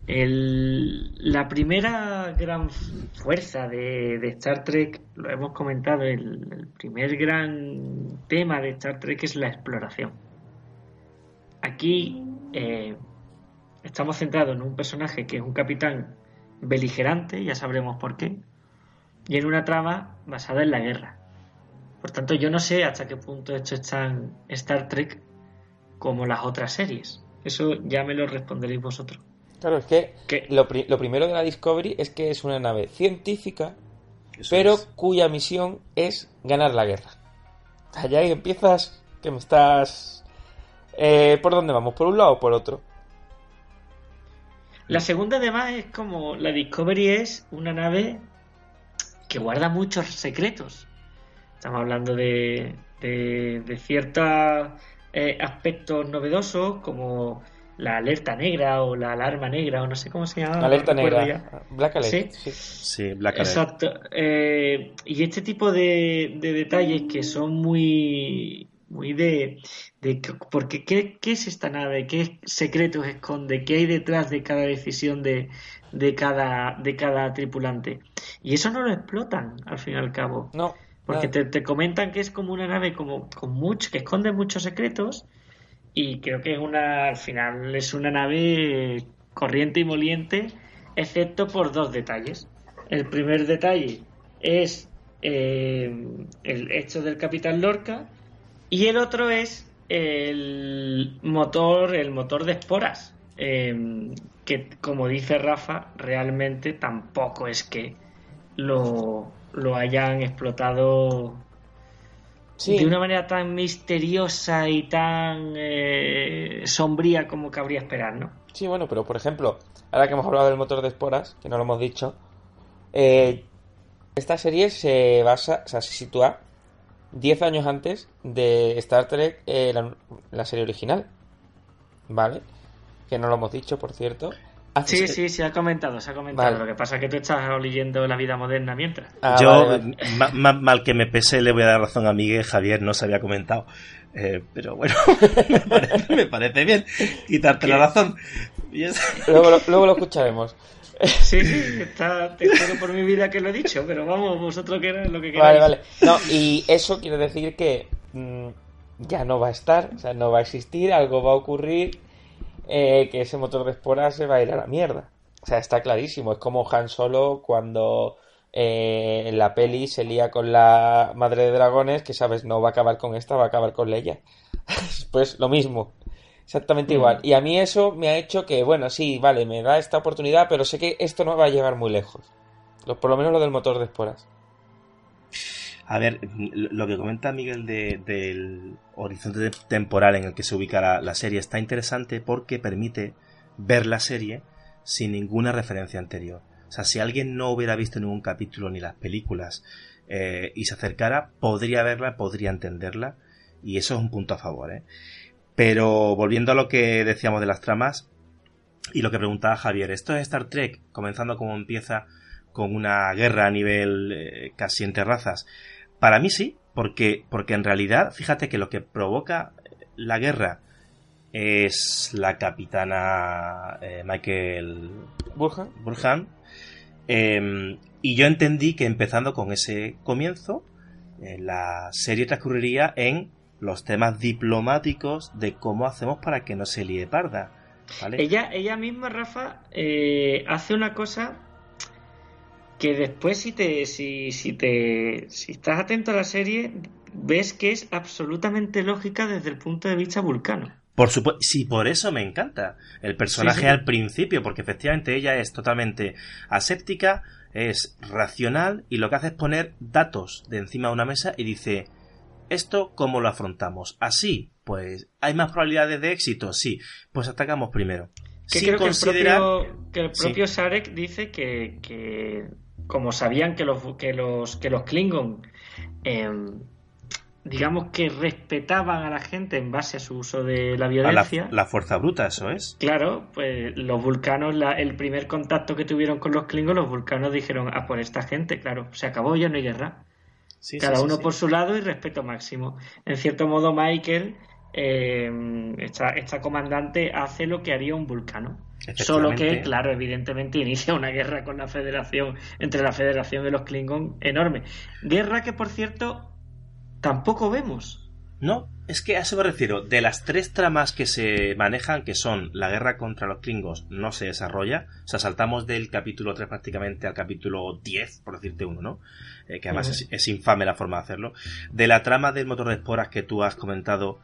S2: la primera gran fuerza de, Star Trek, lo hemos comentado, el, primer gran tema de Star Trek es la exploración. Aquí eh, estamos centrados en un personaje que es un capitán beligerante, ya sabremos por qué, y en una trama basada en la guerra. Por tanto, yo no sé hasta qué punto esto está en Star Trek como las otras series. Eso ya me lo responderéis vosotros.
S3: Claro, es que, Lo, primero de la Discovery es que es una nave científica, pero cuya misión es ganar la guerra. Allá ahí empiezas que me estás eh, ¿Por dónde vamos? ¿Por un lado o por otro?
S2: La segunda, además, es como la Discovery es una nave que guarda muchos secretos. Estamos hablando de, de, ciertos eh, aspectos novedosos como la alerta negra o la alarma negra o no sé cómo se llama.
S3: alerta negra. Black Alert.
S2: Sí,
S4: sí. Black Alert.
S2: Exacto. Eh, y este tipo de, de detalles que son muy muy de, de porque ¿qué, ¿qué, es esta nave, qué secretos esconde, qué hay detrás de cada decisión de, de, cada, de cada tripulante. Y eso no lo explotan, al fin y al cabo.
S3: No.
S2: Porque te, te comentan que es como una nave como con mucho, que esconde muchos secretos y creo que es una, al final es una nave corriente y moliente, excepto por dos detalles. El primer detalle es eh, el hecho del Capitán Lorca y el otro es el motor, el motor de esporas, eh, que como dice Rafa, realmente tampoco es que lo, lo hayan explotado
S3: Sí.
S2: de una manera tan misteriosa y tan eh, sombría como cabría esperar, ¿no?
S3: Sí, bueno, pero por ejemplo, ahora que hemos hablado del motor de esporas, que no lo hemos dicho, eh, esta serie se basa, o sea, se sitúa 10 años antes de Star Trek, eh, la, la serie original. ¿Vale? Que no lo hemos dicho, por cierto. Hace-
S2: Sí, sí, se ha comentado, se ha comentado.
S3: Vale.
S2: Lo que pasa es que tú estás leyendo la vida moderna mientras.
S3: Ah,
S4: Yo,
S3: vale, vale.
S4: ma- ma- mal que me pese, le voy a dar razón a Miguel. Javier no se había comentado. Eh, pero bueno, me parece, me parece bien quitarte la razón.
S3: Luego, lo, luego lo escucharemos.
S2: Sí, sí, está, te juro por mi vida que lo he dicho, pero vamos, vosotros que lo que
S3: Vale,
S2: queráis.
S3: vale. No, y eso quiere decir que mm, ya no va a estar, o sea, no va a existir, algo va a ocurrir, eh, que ese motor de esporas se va a ir a la mierda. O sea, está clarísimo. Es como Han Solo cuando eh, en la peli se lía con la madre de dragones, que sabes, no va a acabar con esta, va a acabar con Leia. pues lo mismo. Exactamente igual. Y a mí eso me ha hecho que, bueno, sí, vale, me da esta oportunidad, pero sé que esto no va a llegar muy lejos. Por lo menos lo del motor de esporas.
S4: A ver, lo que comenta Miguel de- del horizonte temporal en el que se ubica la, la serie está interesante porque permite ver la serie sin ninguna referencia anterior. O sea, si alguien no hubiera visto ningún capítulo ni las películas eh, y se acercara, podría verla, podría entenderla y eso es un punto a favor. ¿eh? Pero volviendo a lo que decíamos de las tramas y lo que preguntaba Javier, esto es Star Trek, comenzando como empieza con una guerra a nivel eh, casi entre razas. Para mí sí, porque, porque en realidad, fíjate que lo que provoca la guerra es la capitana eh, Michael
S3: Burhan.
S4: Burhan. eh, y yo entendí que empezando con ese comienzo, eh, la serie transcurriría en los temas diplomáticos de cómo hacemos para que no se líe parda. ¿vale?
S2: Ella, ella misma, Rafa, eh, hace una cosa que después si te, si, si te, si estás atento a la serie, ves que es absolutamente lógica desde el punto de vista vulcano.
S4: Por supuesto, sí, por eso me encanta el personaje
S2: Sí, sí.
S4: al principio, porque efectivamente ella es totalmente aséptica, es racional y lo que hace es poner datos de encima de una mesa y dice, ¿esto cómo lo afrontamos? Así, pues, ¿hay más probabilidades de éxito? Sí, pues atacamos primero.
S2: Que
S4: Sin
S2: creo
S4: considerar...
S2: que el propio, que el
S4: Sí.
S2: propio Sarek dice que, que como sabían que los que los que los Klingon em, digamos que respetaban a la gente en base a su uso de la violencia,
S4: la fuerza bruta, eso es.
S2: claro, pues los vulcanos, la- el primer contacto que tuvieron con los Klingons, los vulcanos dijeron, ah, por esta gente, claro, se acabó, ya no hay guerra.
S4: Sí,
S2: Cada
S4: sí,
S2: uno
S4: sí.
S2: por su lado y respeto máximo. En cierto modo, Michael, eh, esta, esta comandante, hace lo que haría un vulcano. Solo que, claro, evidentemente inicia una guerra con la Federación, entre la Federación y los Klingon enorme. Guerra que, por cierto, tampoco vemos.
S4: No, es que a eso me refiero. De las tres tramas que se manejan, que son la guerra contra los Klingons, no se desarrolla. O sea, saltamos del capítulo 3 prácticamente al capítulo 10, por decirte uno, ¿no? Eh, que además es, es infame la forma de hacerlo. De la trama del motor de esporas que tú has comentado,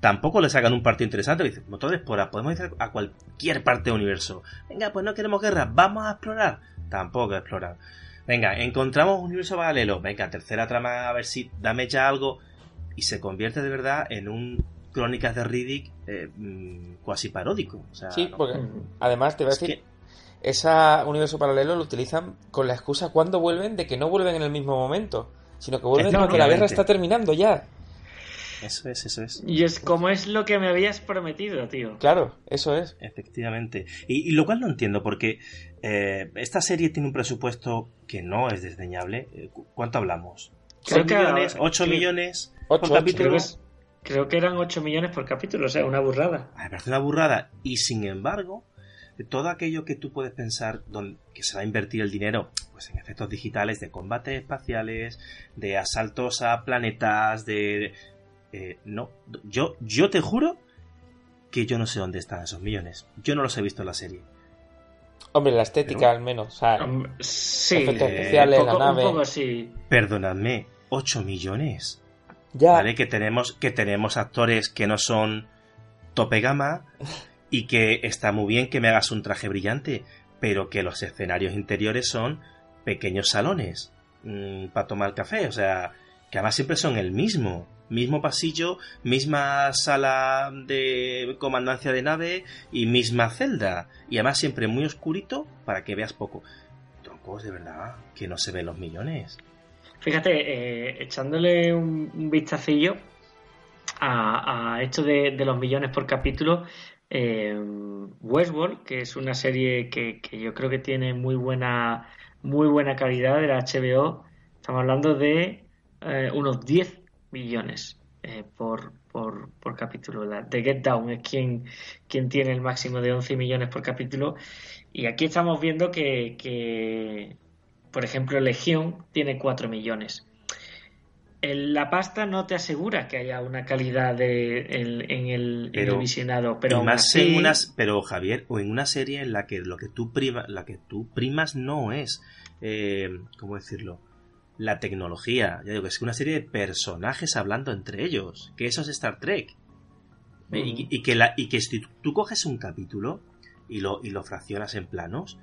S4: tampoco le sacan un partido interesante. Dices, motor de esporas, podemos ir a cualquier parte del universo. Venga, pues no queremos guerra, vamos a explorar. Tampoco exploran. Venga, encontramos un universo paralelo. Venga, tercera trama, a ver si dame ya algo. Y se convierte de verdad en un Crónicas de Riddick eh, mm, cuasi paródico. O sea,
S3: Sí,
S4: no-
S3: porque además te voy a
S4: es
S3: decir,
S4: que-
S3: ese universo paralelo lo utilizan con la excusa cuando vuelven de que no vuelven en el mismo momento, sino que vuelven porque la guerra está terminando ya.
S4: Eso es, eso es.
S2: Y es como es lo que me habías prometido, tío.
S3: Claro, eso es.
S4: Efectivamente. Y, y lo cual no entiendo, porque eh, esta serie tiene un presupuesto que no es desdeñable. Eh, ¿cu- ¿Cuánto hablamos?
S2: Creo
S4: ¿6
S2: que-
S4: millones? ¿8
S2: creo-
S4: millones? Por
S3: ocho.
S4: capítulo?
S2: Creo que, es- creo que eran 8 millones por capítulo, o sea, una burrada.
S4: Me parece una burrada. Y sin embargo, todo aquello que tú puedes pensar que se va a invertir el dinero, pues en efectos digitales de combates espaciales, de asaltos a planetas, de... eh, no, yo, yo te juro que yo no sé dónde están esos millones. Yo no los he visto en la serie.
S3: Hombre, la estética
S4: Pero-
S3: al menos. O sea,
S2: Hom- Sí,
S3: Efectos
S2: eh,
S3: especiales, la nave.
S2: un poco sí.
S4: Perdonadme, 8 millones.
S3: ya.
S4: ¿Vale? Que tenemos, que tenemos actores que no son tope gama y que está muy bien que me hagas un traje brillante, pero que los escenarios interiores son pequeños salones para tomar café, o sea, que además siempre son el mismo, mismo pasillo, misma sala de comandancia de nave y misma celda, y además siempre muy oscurito para que veas poco. Troncos, de verdad, que no se ven los millones.
S2: Fíjate, eh, echándole un, un vistacillo a, esto de, los millones por capítulo, eh, Westworld, que es una serie que, yo creo que tiene muy buena, muy buena calidad de la HBO, estamos hablando de eh, unos 10 millones por, por, por capítulo. The Get Down es quien, quien tiene el máximo de 11 millones por capítulo. Y aquí estamos viendo que por ejemplo, Legión tiene 4 millones. La pasta no te asegura que haya una calidad de, en, en el, en
S4: Pero-
S2: el visionado, pero
S4: más
S2: así-
S4: en unas, pero Javier, o en una serie en la que lo que tú prima, la que tú primas no es, eh, ¿cómo decirlo? La tecnología. Ya digo que es una serie de personajes hablando entre ellos. Que eso es Star Trek.
S2: Mm.
S4: Y, y que la, y que si tú coges un capítulo y lo, y lo fraccionas en planos,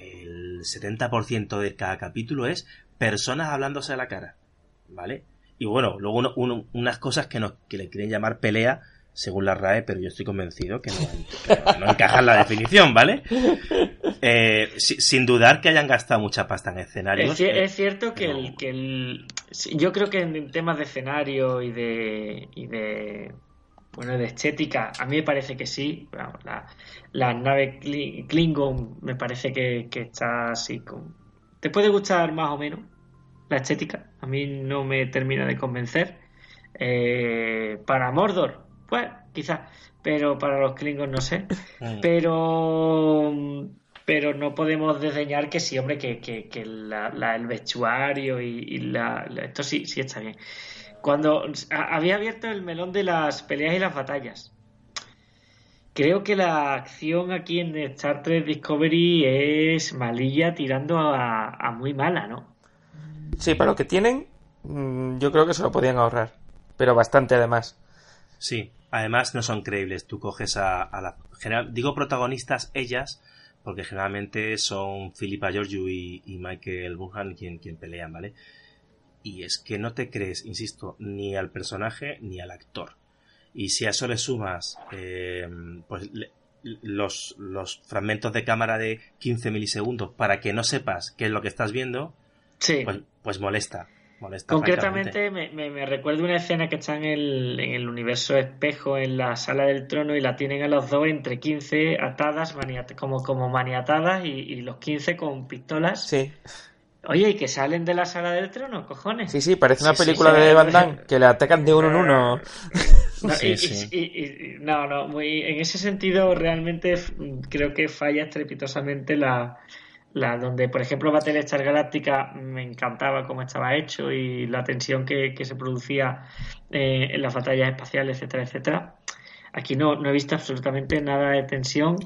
S4: el 70% de cada capítulo es personas hablándose a la cara. ¿Vale? Y bueno, luego uno- uno- unas cosas que, nos, que le quieren llamar pelea, según la RAE, pero yo estoy convencido que no, que no encaja en la definición, ¿vale? Eh, si- sin dudar que hayan gastado mucha pasta en escenarios.
S2: Es,
S4: eh,
S2: es cierto que,
S4: pero-
S2: el, que el- yo creo que en temas de escenario y de, y de bueno de estética, a mí me parece que sí. Vamos, la, la nave Kli- Klingon me parece que, que está así con... Te puede gustar más o menos la estética, a mí no me termina de convencer. Eh, para Mordor, pues quizás, pero para los Klingons no sé
S4: Mm.
S2: pero pero no podemos desdeñar que sí, hombre, que, que, que la- la- el vestuario y, y la- esto sí, sí está bien. Cuando a- había abierto el melón de las peleas y las batallas, creo que la acción aquí en Star Trek Discovery es malilla tirando a, a muy mala, ¿no?
S3: Sí, para lo que tienen, mm, yo creo que se lo podían ahorrar. Pero bastante además.
S4: Sí, además no son creíbles. Tú coges a, a la. general- digo protagonistas ellas, porque generalmente son Philippa Georgiou y, y Michael Burnham quien, quien pelean, ¿vale? Y es que no te crees, insisto, ni al personaje ni al actor. Y si a eso le sumas eh, pues, le- los, los fragmentos de cámara de 15 milisegundos para que no sepas qué es lo que estás viendo,
S2: Sí.
S4: pues, pues molesta. molesta
S2: Concretamente me, me, me recuerdo una escena que está en el, en el universo espejo en la sala del trono y la tienen a los dos entre 15 atadas, maniat- como, como maniatadas y, y los 15 con pistolas.
S3: Sí,
S2: Oye, y que salen de la sala del trono, cojones.
S3: sí, sí, parece una
S2: Sí,
S3: película
S2: sí.
S3: de Van Damme que le atacan de uno en uno.
S2: No,
S4: Sí,
S2: y- y-
S4: sí.
S2: y- y- no, no, muy, en ese sentido realmente creo que falla estrepitosamente la, la donde, por ejemplo, Battlestar Galáctica me encantaba cómo estaba hecho y la tensión que, que se producía eh, en las batallas espaciales, etcétera, etcétera. Aquí no, no he visto absolutamente nada de tensión,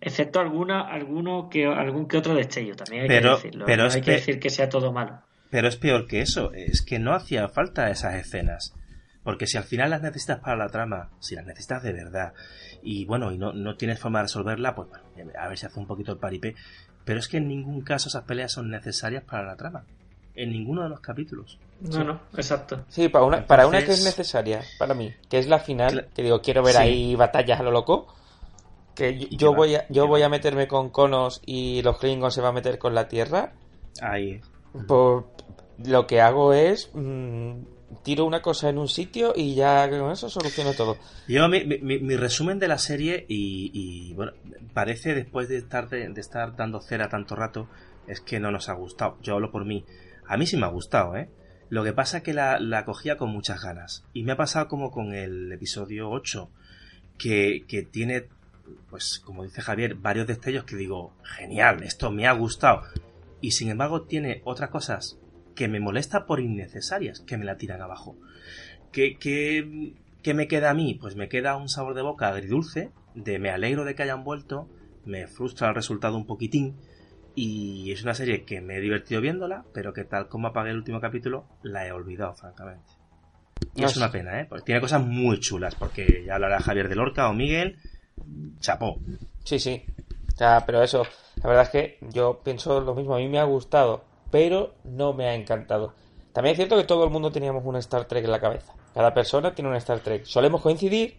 S2: excepto alguna, alguno que, algún que otro destello, también hay
S4: Pero-
S2: que decirlo.
S4: pero
S2: no hay que decir que sea todo malo.
S4: Pero es peor que eso, es que no hacía falta esas escenas. Porque si al final las necesitas para la trama, si las necesitas de verdad, y bueno, y no, no tienes forma de resolverla, pues bueno, a ver si hace un poquito el paripé. Pero es que en ningún caso esas peleas son necesarias para la trama. En ninguno de los capítulos.
S2: No, no, exacto.
S3: Sí, para una, para una que es necesaria, para mí, que es la final, que digo, quiero ver
S4: Sí.
S3: ahí batallas a lo loco. Que yo, voy a, yo
S4: ¿Qué
S3: voy a meterme con Conos y los Klingons se va a meter con la Tierra.
S4: Ahí.
S3: Por, lo que hago es mm, tiro una cosa en un sitio y ya con eso soluciono todo.
S4: Yo, mi, mi- mi resumen de la serie, y, y, bueno, parece después de estar, de, de estar dando cera tanto rato, es que no nos ha gustado. Yo hablo por mí. A mí sí me ha gustado, ¿eh? Lo que pasa es que la, la cogía con muchas ganas. Y me ha pasado como con el episodio 8, que, que tiene, pues como dice Javier, varios destellos que digo, genial, esto me ha gustado. y sin embargo tiene otras cosas que me molesta por innecesarias, que me la tiran abajo. ¿Qué, qué, me queda a mí? Pues me queda un sabor de boca agridulce, de me alegro de que hayan vuelto, me frustra el resultado un poquitín, y es una serie que me he divertido viéndola, pero que tal como apagué el último capítulo, la he olvidado, francamente. Y es una pena, ¿eh? Porque tiene cosas muy chulas, porque ya hablará Javier de Lorca o Miguel, chapó.
S3: Sí, sí. O sea, pero eso, la verdad es que yo pienso lo mismo, a mí me ha gustado, pero no me ha encantado. También es cierto que todo el mundo teníamos una Star Trek en la cabeza. Cada persona tiene una Star Trek. Solemos coincidir,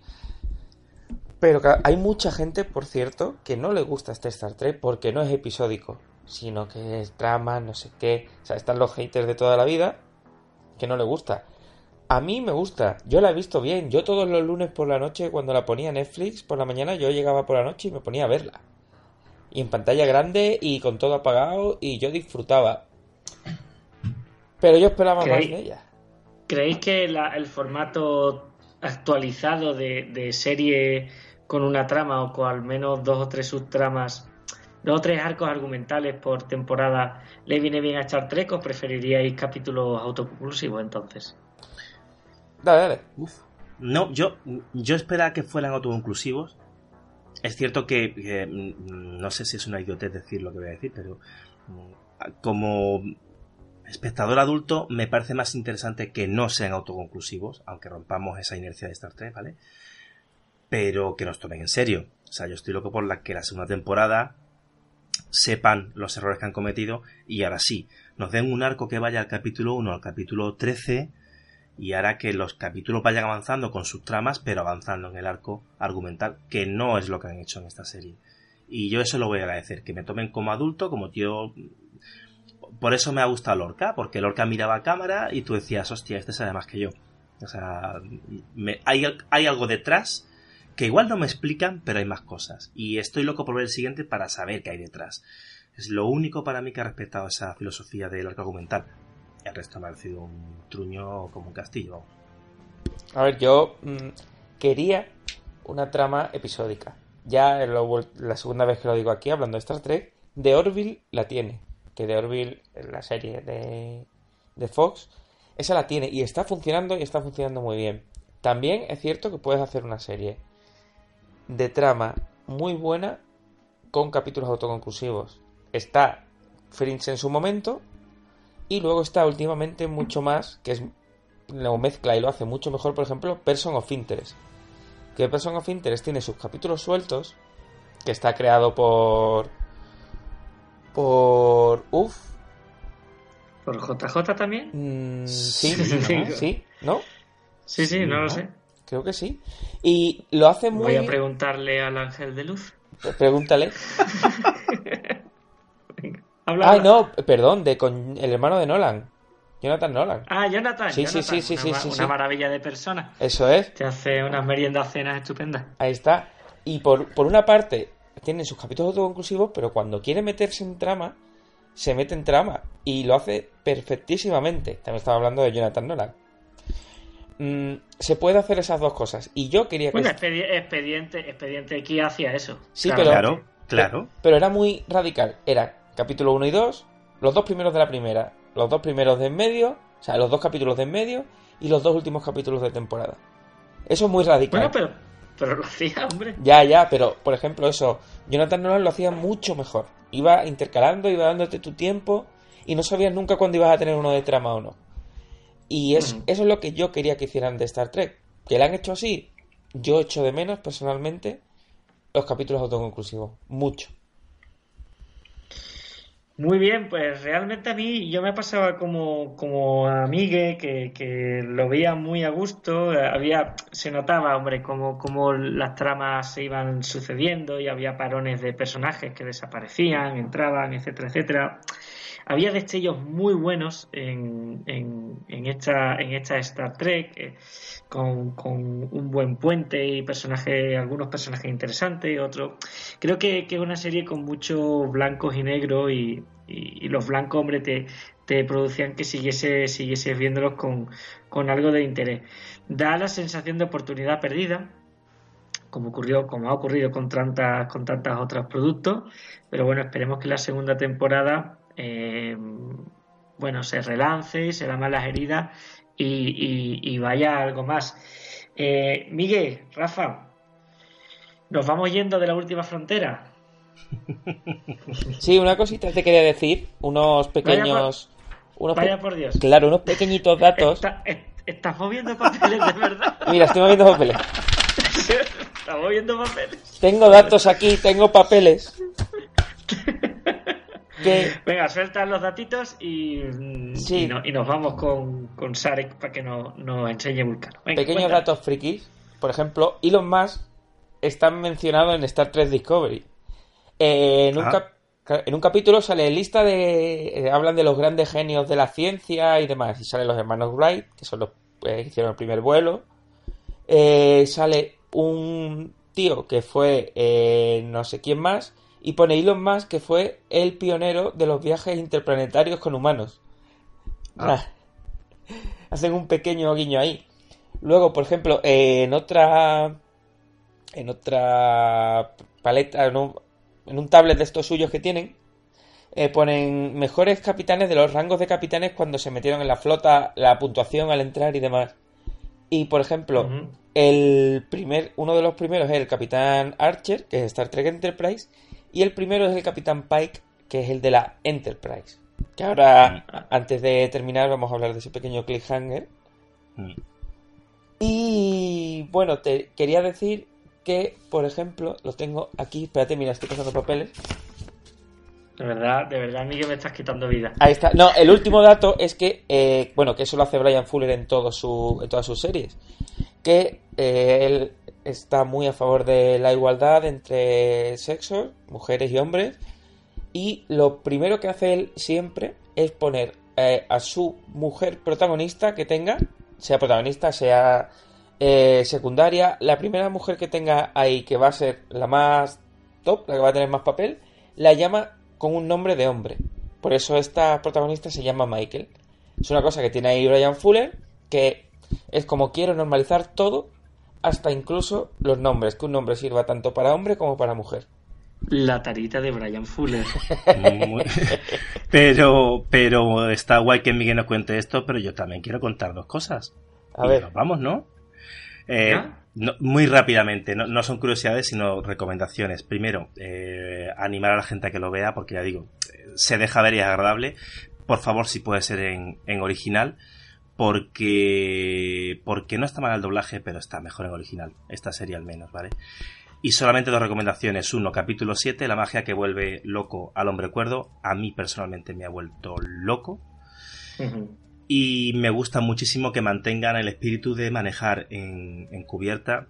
S3: pero hay mucha gente, por cierto, que no le gusta este Star Trek porque no es episódico, sino que es drama, no sé qué. O sea, están los haters de toda la vida que no le gusta. A mí me gusta, yo la he visto bien. Yo todos los lunes por la noche, cuando la ponía Netflix, por la mañana yo llegaba por la noche y me ponía a verla. Y en pantalla grande y con todo apagado y yo disfrutaba. Pero yo esperaba más de ella.
S2: ¿Creéis que el formato actualizado de, serie con una trama o con al menos dos o tres subtramas, dos o tres arcos argumentales por temporada, le viene bien a Star Trek o preferiríais capítulos autoconclusivos entonces?
S3: Dale, dale.
S4: No, yo, yo esperaba que fueran autoconclusivos. Es cierto que, mm, no sé si es una idiotez decir lo que voy a decir, pero mm, como espectador adulto me parece más interesante que no sean autoconclusivos, aunque rompamos esa inercia de Star Trek, ¿vale? Pero que nos tomen en serio. O sea, yo estoy loco por la que la segunda temporada sepan los errores que han cometido y ahora sí, nos den un arco que vaya al capítulo 1 al capítulo 13 y hará que los capítulos vayan avanzando con sus tramas, pero avanzando en el arco argumental, que no es lo que han hecho en esta serie. Y yo eso lo voy a agradecer, que me tomen como adulto, como tío. Por eso me ha gustado Lorca, porque Lorca miraba a cámara y tú decías, hostia, este sabe más que yo. O sea, hay, hay algo detrás que igual no me explican, pero hay más cosas. Y estoy loco por ver el siguiente para saber qué hay detrás. Es lo único para mí que ha respetado esa filosofía del arco argumental. El resto me ha parecido un truño como un castillo.
S3: A ver, yo mm, quería una trama episódica. Ya la segunda vez que lo digo aquí, hablando de Star Trek, The Orville la tiene. Que The Orville, la serie de, de Fox, esa la tiene y está funcionando y está funcionando muy bien. También es cierto que puedes hacer una serie de trama muy buena con capítulos autoconclusivos. Está Fringe en su momento, y luego está últimamente mucho más, que es lo mezcla y lo hace mucho mejor, por ejemplo, Person of Interest. Que Person of Interest tiene sus capítulos sueltos, que está creado por. por. Uf.
S2: ¿Por JJ también?
S3: Mm, sí, ¿no? sí, ¿no?
S2: Sí, sí, no, lo sé.
S3: Creo que sí. Y lo hace muy.
S2: Voy a preguntarle al ángel de luz.
S3: Pregúntale. Ay, no, perdón, de con el hermano de Nolan. Jonathan Nolan.
S2: Ah, Jonathan.
S3: Sí, sí, sí, sí,
S2: una,
S3: sí,
S2: Una maravilla de persona.
S3: Eso es.
S2: Te hace unas meriendas cenas estupendas.
S3: Ahí está. Y por, por una parte, tiene sus capítulos autoconclusivos, pero cuando quiere meterse en trama, se mete en trama. Y lo hace perfectísimamente. También estaba hablando de Jonathan Nolan. Mm, se puede hacer esas dos cosas. Y yo quería que.
S2: Bueno, expediente, expediente aquí hacía eso.
S3: Sí, pero.
S4: Claro, claro.
S3: pero era muy radical. Era capítulo 1 y 2, los dos primeros de la primera, los dos primeros de en medio, o sea, los dos capítulos de en medio y los dos últimos capítulos de temporada. Eso es muy radical.
S2: Bueno, pero, pero lo hacía, hombre.
S3: Ya, ya, pero por ejemplo, eso, Jonathan Nolan lo hacía mucho mejor. Iba intercalando, iba dándote tu tiempo y no sabías nunca cuándo ibas a tener uno de trama o no. Y es, eso es lo que yo quería que hicieran de Star Trek. Que lo han hecho así, yo echo de menos personalmente los capítulos autoconclusivos. Mucho.
S2: Muy bien, pues realmente a mí yo me pasaba como, como a que, que lo veía muy a gusto, había, se notaba, hombre, como, como las tramas se iban sucediendo y había parones de personajes que desaparecían, entraban, etcétera, etcétera había destellos muy buenos en, en, esta, en esta Star Trek, eh, con, un buen puente y personajes, algunos personajes interesantes, otros. Creo que, es una serie con muchos blancos y negros y, los blancos, hombre, te, te producían que siguiese, siguieses viéndolos con, con algo de interés. Da la sensación de oportunidad perdida, como ocurrió, como ha ocurrido con tantas, con tantas otros productos. Pero bueno, esperemos que la segunda temporada eh, bueno, se relance y se da más las heridas y, vaya algo más. Eh, Miguel, Rafa, nos vamos yendo de la última frontera.
S3: Sí, una cosita te quería decir, unos pequeños...
S2: Vaya por, Dios.
S3: Claro, unos pequeñitos datos.
S2: ¿Estás moviendo papeles de verdad?
S3: Mira, estoy moviendo papeles.
S2: ¿Estás moviendo papeles?
S3: Tengo datos aquí, tengo papeles.
S2: Venga, suelta los datitos y, y, nos vamos con, con Sarek para que nos, enseñe Vulcano.
S3: Pequeños datos frikis. Por ejemplo, Elon Musk está mencionado en Star Trek Discovery. Eh, en, un ah. en, un capítulo sale lista de... Eh, hablan de los grandes genios de la ciencia y demás. Y salen los hermanos Wright, que son los eh, que hicieron el primer vuelo. sale un tío que fue no sé quién más y pone Elon Musk que fue el pionero de los viajes interplanetarios con humanos. Ah. Hacen un pequeño guiño ahí. Luego, por ejemplo, en otra en otra paleta, en un, en un tablet de estos suyos que tienen, eh, ponen mejores capitanes de los rangos de capitanes cuando se metieron en la flota, la puntuación al entrar y demás. Y por ejemplo, el primer, uno de los primeros es el capitán Archer, que es Star Trek Enterprise, y el primero es el Capitán Pike, que es el de la Enterprise. Que ahora, mm. antes de terminar, vamos a hablar de ese pequeño cliffhanger. Mm. Y bueno, te quería decir que, por ejemplo, lo tengo aquí. Espérate, mira, estoy pasando papeles.
S2: De verdad, de verdad, Miguel, me estás quitando vida.
S3: Ahí está. No, el último dato es que, eh, bueno, que eso lo hace Brian Fuller en, todo su, en todas sus series. Que eh, él está muy a favor de la igualdad entre sexos, mujeres y hombres. Y lo primero que hace él siempre es poner eh, a su mujer protagonista que tenga, sea protagonista, sea eh, secundaria, la primera mujer que tenga ahí, que va a ser la más top, la que va a tener más papel, la llama con un nombre de hombre. Por eso esta protagonista se llama Michael. Es una cosa que tiene ahí Brian Fuller, que es como quiero normalizar todo hasta incluso los nombres, que un nombre sirva tanto para hombre como para mujer.
S2: La tarita de Brian Fuller.
S4: pero, pero está guay que Miguel nos cuente esto, pero yo también quiero contar dos cosas. A ver. vamos, eh, ¿no? Muy rápidamente, no, son curiosidades, sino recomendaciones. Primero, eh, animar a la gente a que lo vea, porque ya digo, se deja ver y es agradable. Por favor, si puede ser en, en original porque porque no está mal el doblaje, pero está mejor en original. Esta serie al menos, ¿vale? Y solamente dos recomendaciones. Uno, capítulo 7, la magia que vuelve loco al hombre cuerdo. A mí personalmente me ha vuelto loco. Y me gusta muchísimo que mantengan el espíritu de manejar en, en cubierta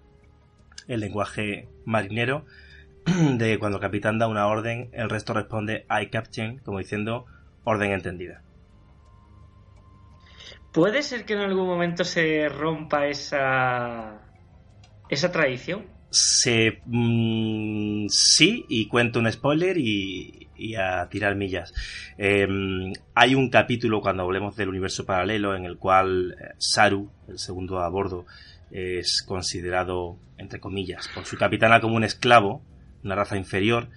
S4: el lenguaje marinero. De cuando el capitán da una orden, el resto responde I captain, como diciendo orden entendida.
S2: ¿Puede ser que en algún momento se rompa esa, esa tradición?
S4: Se, mm, sí, y cuento un spoiler y, a tirar millas. Em, hay un capítulo cuando hablemos del universo paralelo en el cual eh, Saru, el segundo a bordo, es considerado, entre comillas, por su capitana como un esclavo, una raza inferior,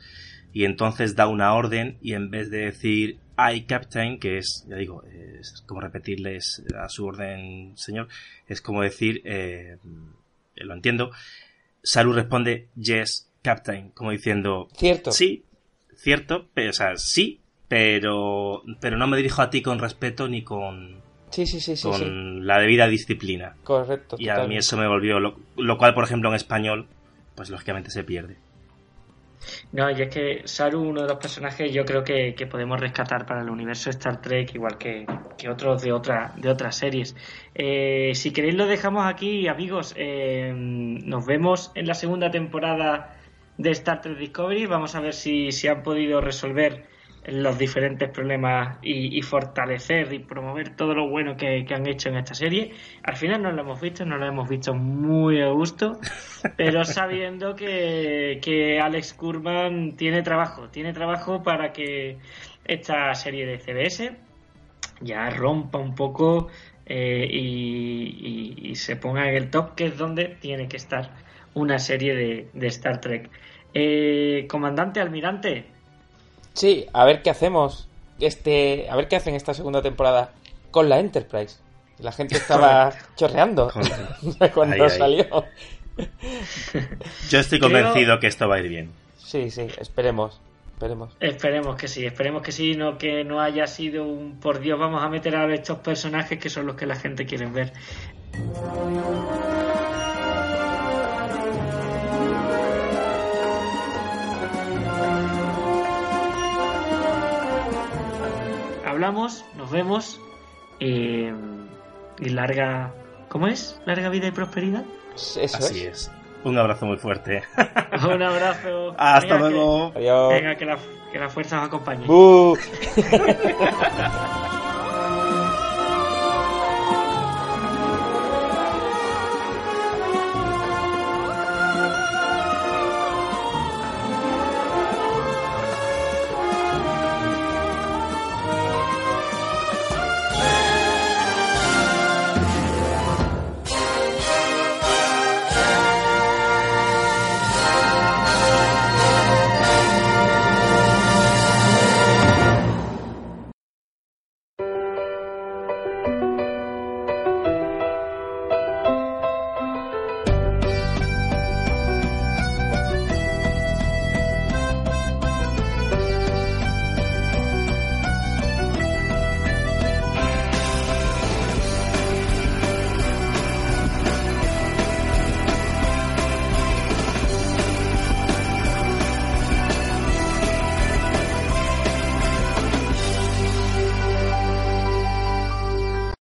S4: y entonces da una orden y en vez de decir I Captain, que es, ya digo, es como repetirles a su orden, señor, es como decir, eh, lo entiendo, Saru responde Yes, Captain, como diciendo,
S3: cierto,
S4: sí, cierto, pero, o sea, sí, pero, pero no me dirijo a ti con respeto ni con,
S3: sí, sí, sí,
S4: con la debida disciplina.
S3: Correcto.
S4: Y a mí eso me volvió, lo cual, por ejemplo, en español, pues lógicamente se pierde.
S2: No, y es que Saru, uno de los personajes, yo creo que, podemos rescatar para el universo Star Trek, igual que, otros de, otra, de otras series. Eh, si queréis, lo dejamos aquí, amigos. Eh, nos vemos en la segunda temporada de Star Trek Discovery. Vamos a ver si, si han podido resolver los diferentes problemas y, fortalecer y promover todo lo bueno que, han hecho en esta serie. Al final no lo hemos visto, no lo hemos visto muy a gusto, pero sabiendo que, que Alex Kurman tiene trabajo, tiene trabajo para que esta serie de CBS ya rompa un poco eh, y, se ponga en el top, que es donde tiene que estar una serie de, Star Trek. Eh, comandante, almirante,
S3: Sí, a ver qué hacemos. que este, a ver qué hacen esta segunda temporada con la Enterprise. La gente estaba chorreando cuando
S4: Ahí, ahí.
S3: salió.
S4: Yo estoy
S2: Creo-
S4: convencido que esto va a ir bien.
S3: Sí, sí, esperemos, esperemos.
S2: Esperemos que sí, esperemos que sí, no que no haya sido un por Dios, vamos a meter a estos personajes que son los que la gente quiere ver. Hablamos, nos vemos y, y larga. ¿Cómo es? ¿Larga vida y prosperidad?
S3: Eso
S4: Así
S3: es.
S4: es. Un abrazo muy fuerte.
S2: Un abrazo.
S4: Hasta
S2: Venga, que-
S4: luego.
S3: Adiós.
S2: venga, que la, que la fuerza os acompañe.